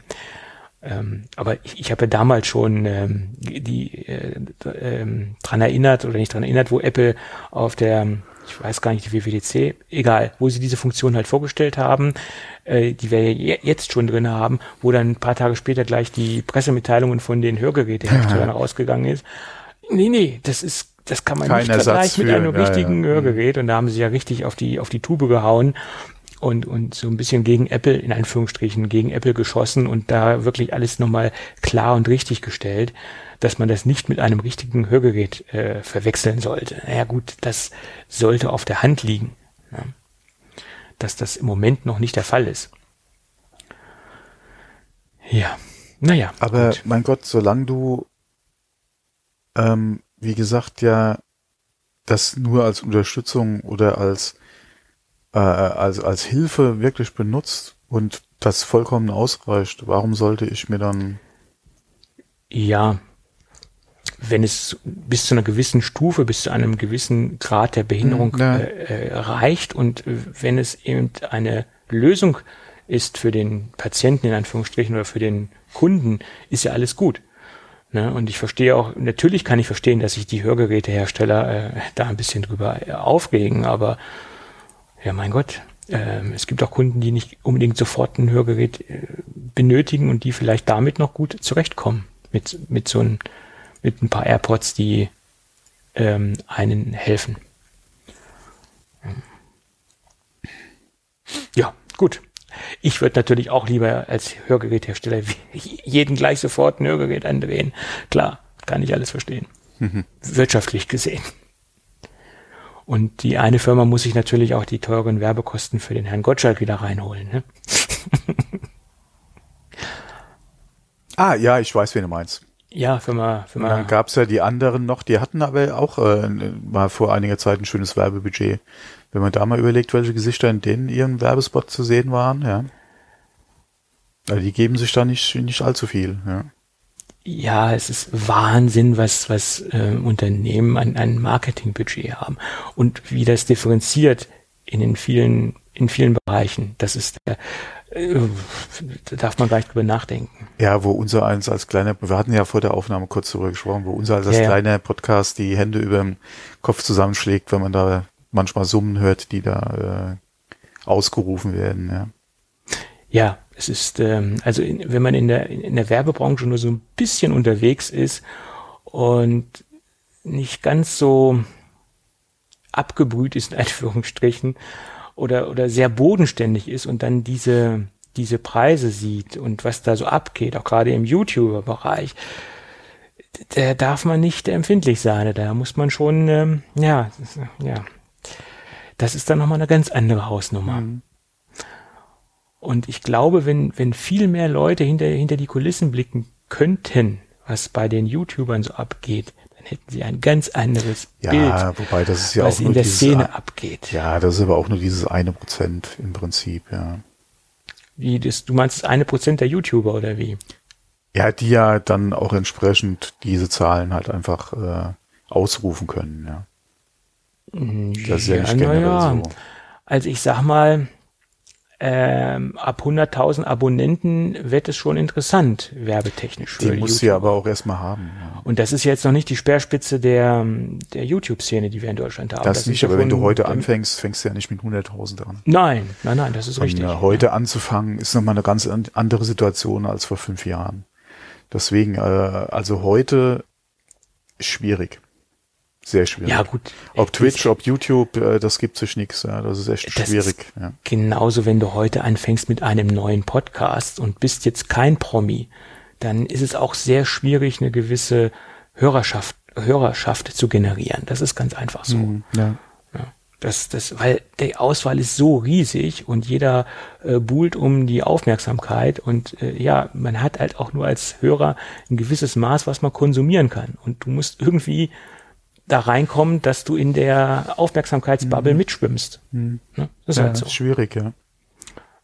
Ähm, aber ich, ich habe ja damals schon ähm, die äh, ähm, dran erinnert oder nicht dran erinnert, wo Apple auf der, ich weiß gar nicht, die WWDC, egal, wo sie diese Funktion halt vorgestellt haben, äh, die wir jetzt schon drin haben, wo dann ein paar Tage später gleich die Pressemitteilungen von den Hörgeräteherstellern ja. rausgegangen ist. Nee, nee, das ist das kann man Kein nicht vergleichen mit einem richtigen ja, ja. Hörgerät und da haben sie ja richtig auf die auf die Tube gehauen und, und so ein bisschen gegen Apple, in Anführungsstrichen, gegen Apple geschossen und da wirklich alles nochmal klar und richtig gestellt, dass man das nicht mit einem richtigen Hörgerät äh, verwechseln sollte. Naja gut, das sollte auf der Hand liegen, ja. dass das im Moment noch nicht der Fall ist. Ja, naja. Aber gut. mein Gott, solange du, ähm, wie gesagt, ja, das nur als Unterstützung oder als äh, als, als Hilfe wirklich benutzt und das vollkommen ausreicht, warum sollte ich mir dann. Ja, wenn es bis zu einer gewissen Stufe, bis zu einem gewissen Grad der Behinderung ja. äh, reicht und wenn es eben eine Lösung ist für den Patienten in Anführungsstrichen oder für den Kunden, ist ja alles gut. Ne? Und ich verstehe auch, natürlich kann ich verstehen, dass sich die Hörgerätehersteller äh, da ein bisschen drüber aufregen, aber ja, mein Gott. Ähm, es gibt auch Kunden, die nicht unbedingt sofort ein Hörgerät äh, benötigen und die vielleicht damit noch gut zurechtkommen. Mit, mit so ein, mit ein paar AirPods, die ähm, einen helfen. Ja, gut. Ich würde natürlich auch lieber als Hörgeräthersteller jeden gleich sofort ein Hörgerät andrehen. Klar, kann ich alles verstehen. Mhm. Wirtschaftlich gesehen. Und die eine Firma muss sich natürlich auch die teuren Werbekosten für den Herrn Gottschalk wieder reinholen. Ne? ah, ja, ich weiß, wen du meinst. Ja, Firma, Firma. Und dann gab's ja die anderen noch, die hatten aber auch äh, mal vor einiger Zeit ein schönes Werbebudget. Wenn man da mal überlegt, welche Gesichter in denen ihren Werbespot zu sehen waren, ja. Also die geben sich da nicht, nicht allzu viel, ja ja, es ist Wahnsinn, was, was äh, Unternehmen an, an Marketingbudget haben und wie das differenziert in den vielen, in vielen Bereichen. Das ist der, äh, da darf man gleich drüber nachdenken. Ja, wo unser eins als kleiner, wir hatten ja vor der Aufnahme kurz darüber gesprochen, wo unser als ja, kleiner Podcast die Hände über dem Kopf zusammenschlägt, wenn man da manchmal Summen hört, die da äh, ausgerufen werden, ja. Ja, es ist, ähm, also in, wenn man in der, in der Werbebranche nur so ein bisschen unterwegs ist und nicht ganz so abgebrüht ist, in Anführungsstrichen, oder, oder sehr bodenständig ist und dann diese, diese Preise sieht und was da so abgeht, auch gerade im YouTuber-Bereich, da darf man nicht empfindlich sein. Da muss man schon, ähm, ja, ja, das ist dann nochmal eine ganz andere Hausnummer. Mhm. Und ich glaube, wenn, wenn viel mehr Leute hinter, hinter die Kulissen blicken könnten, was bei den YouTubern so abgeht, dann hätten sie ein ganz anderes ja, Bild, wobei das ist ja was auch in der Szene abgeht. Ja, das ist aber auch nur dieses eine Prozent im Prinzip, ja. Wie das, du meinst das eine Prozent der YouTuber oder wie? Ja, die ja dann auch entsprechend diese Zahlen halt einfach äh, ausrufen können. Ja. Das ist ja, ja nicht generell ja. so. Also ich sag mal, ähm, ab 100.000 Abonnenten wird es schon interessant, werbetechnisch. Für die muss sie aber auch erstmal haben. Ja. Und das ist jetzt noch nicht die Speerspitze der, der YouTube-Szene, die wir in Deutschland haben. Das, das nicht, aber wenn du heute anfängst, fängst du ja nicht mit 100.000 an. Nein, nein, nein, das ist Und, richtig. Äh, heute ja. anzufangen, ist nochmal eine ganz andere Situation als vor fünf Jahren. Deswegen, äh, also heute schwierig. Sehr schwierig. Ja, gut. Ob Twitch, ob YouTube, äh, das gibt sich nichts. Ja, das ist echt das schwierig. Ist ja. Genauso, wenn du heute anfängst mit einem neuen Podcast und bist jetzt kein Promi, dann ist es auch sehr schwierig, eine gewisse Hörerschaft, Hörerschaft zu generieren. Das ist ganz einfach so. Mhm, ja. ja. Das, das, weil die Auswahl ist so riesig und jeder äh, buhlt um die Aufmerksamkeit und äh, ja, man hat halt auch nur als Hörer ein gewisses Maß, was man konsumieren kann. Und du musst irgendwie da reinkommen, dass du in der Aufmerksamkeitsbubble mhm. mitschwimmst. Mhm. Ne? Das ist ja, halt so. schwierig, ja.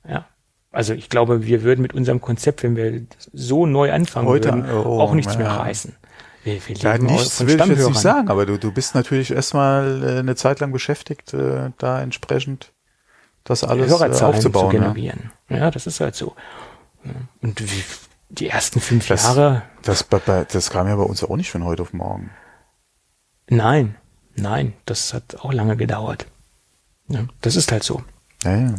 Ja. Also ich glaube, wir würden mit unserem Konzept, wenn wir so neu anfangen Heute, würden, oh, auch nichts ja. mehr reißen. Wir, wir ja, nichts will ich jetzt nicht sagen, aber du, du bist natürlich erstmal äh, eine Zeit lang beschäftigt, äh, da entsprechend das alles äh, aufzubauen. Zu generieren. Ja. ja, das ist halt so. Und wie, die ersten fünf das, Jahre. Das, das kam ja bei uns auch nicht von heute auf morgen. Nein, nein, das hat auch lange gedauert. Ja, das ist halt so. Ja, ja.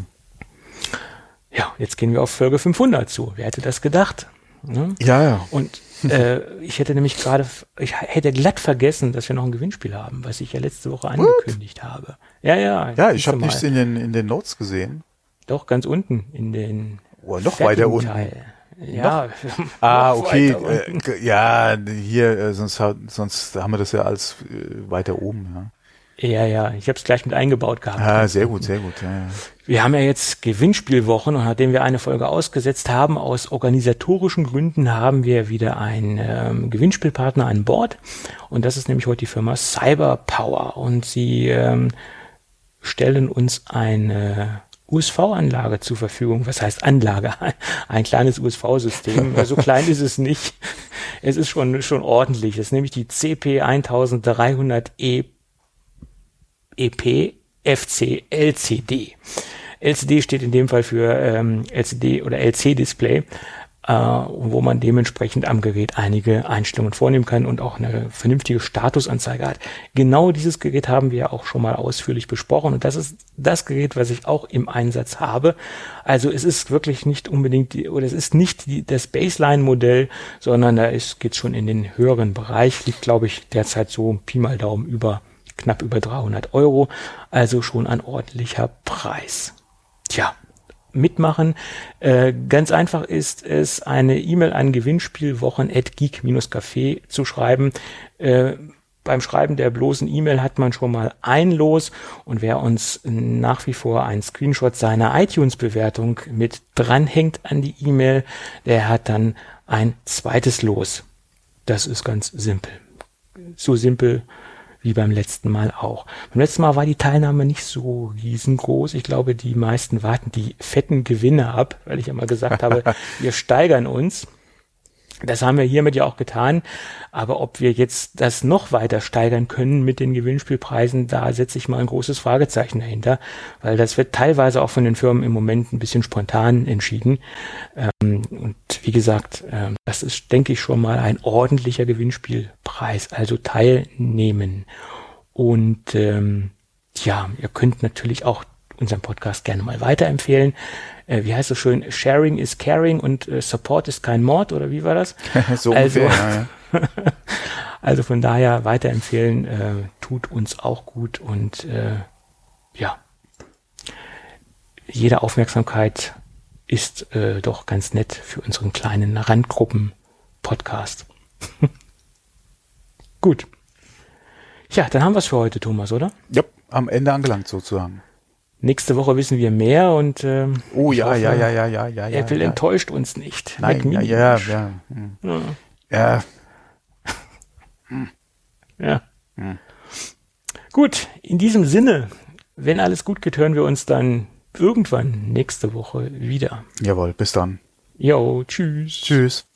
Ja, jetzt gehen wir auf Folge 500 zu. Wer hätte das gedacht? Ne? Ja, ja. Und äh, ich hätte nämlich gerade, ich hätte glatt vergessen, dass wir noch ein Gewinnspiel haben, was ich ja letzte Woche angekündigt What? habe. Ja, ja. Ja, ich habe nichts in den, in den Notes gesehen. Doch, ganz unten in den. Oh, noch weiter unten. Teil. Ja. ah, okay. Äh, ja, hier, äh, sonst, sonst haben wir das ja als äh, weiter oben. Ja. Ja, ja, ich habe es gleich mit eingebaut gehabt. Ah, sehr gut, sehr gut. Ja, ja. Wir haben ja jetzt Gewinnspielwochen und nachdem wir eine Folge ausgesetzt haben, aus organisatorischen Gründen haben wir wieder einen ähm, Gewinnspielpartner an Bord und das ist nämlich heute die Firma Cyberpower und sie ähm, stellen uns eine USV-Anlage zur Verfügung. Was heißt Anlage? Ein kleines USV-System. So klein ist es nicht. Es ist schon, schon ordentlich. Das ist nämlich die CP 1300E EP FC LCD. LCD steht in dem Fall für ähm, LCD oder LC-Display äh, wo man dementsprechend am Gerät einige Einstellungen vornehmen kann und auch eine vernünftige Statusanzeige hat. Genau dieses Gerät haben wir auch schon mal ausführlich besprochen und das ist das Gerät, was ich auch im Einsatz habe. Also es ist wirklich nicht unbedingt die, oder es ist nicht die, das Baseline-Modell, sondern da ist geht schon in den höheren Bereich, liegt glaube ich derzeit so Pi mal Daumen über knapp über 300 Euro, also schon ein ordentlicher Preis. Tja, mitmachen. Äh, ganz einfach ist es, eine E-Mail an gewinnspielwochen.geek-café zu schreiben. Äh, beim Schreiben der bloßen E-Mail hat man schon mal ein Los und wer uns nach wie vor ein Screenshot seiner iTunes-Bewertung mit dranhängt an die E-Mail, der hat dann ein zweites Los. Das ist ganz simpel. So simpel wie beim letzten Mal auch. Beim letzten Mal war die Teilnahme nicht so riesengroß. Ich glaube, die meisten warten die fetten Gewinne ab, weil ich immer gesagt habe, wir steigern uns. Das haben wir hiermit ja auch getan. Aber ob wir jetzt das noch weiter steigern können mit den Gewinnspielpreisen, da setze ich mal ein großes Fragezeichen dahinter, weil das wird teilweise auch von den Firmen im Moment ein bisschen spontan entschieden. Ähm, und wie gesagt, ähm, das ist, denke ich, schon mal ein ordentlicher Gewinnspielpreis. Also teilnehmen. Und ähm, ja, ihr könnt natürlich auch unseren Podcast gerne mal weiterempfehlen. Äh, wie heißt es schön? Sharing is caring und äh, Support ist kein Mord oder wie war das? so also, ungefähr, ja, ja. also von daher weiterempfehlen äh, tut uns auch gut und äh, ja, jede Aufmerksamkeit ist äh, doch ganz nett für unseren kleinen Randgruppen-Podcast. gut. Ja, dann haben wir es für heute, Thomas, oder? Ja, am Ende angelangt sozusagen. Nächste Woche wissen wir mehr und ähm, oh ja, hoffe, ja, ja, ja, ja, ja, ja. Apple ja. enttäuscht uns nicht. Nein, ja, ja, ja, ja. Ja. Ja. Hm. Gut, in diesem Sinne, wenn alles gut geht, hören wir uns dann irgendwann nächste Woche wieder. Jawohl, bis dann. Jo, tschüss. Tschüss.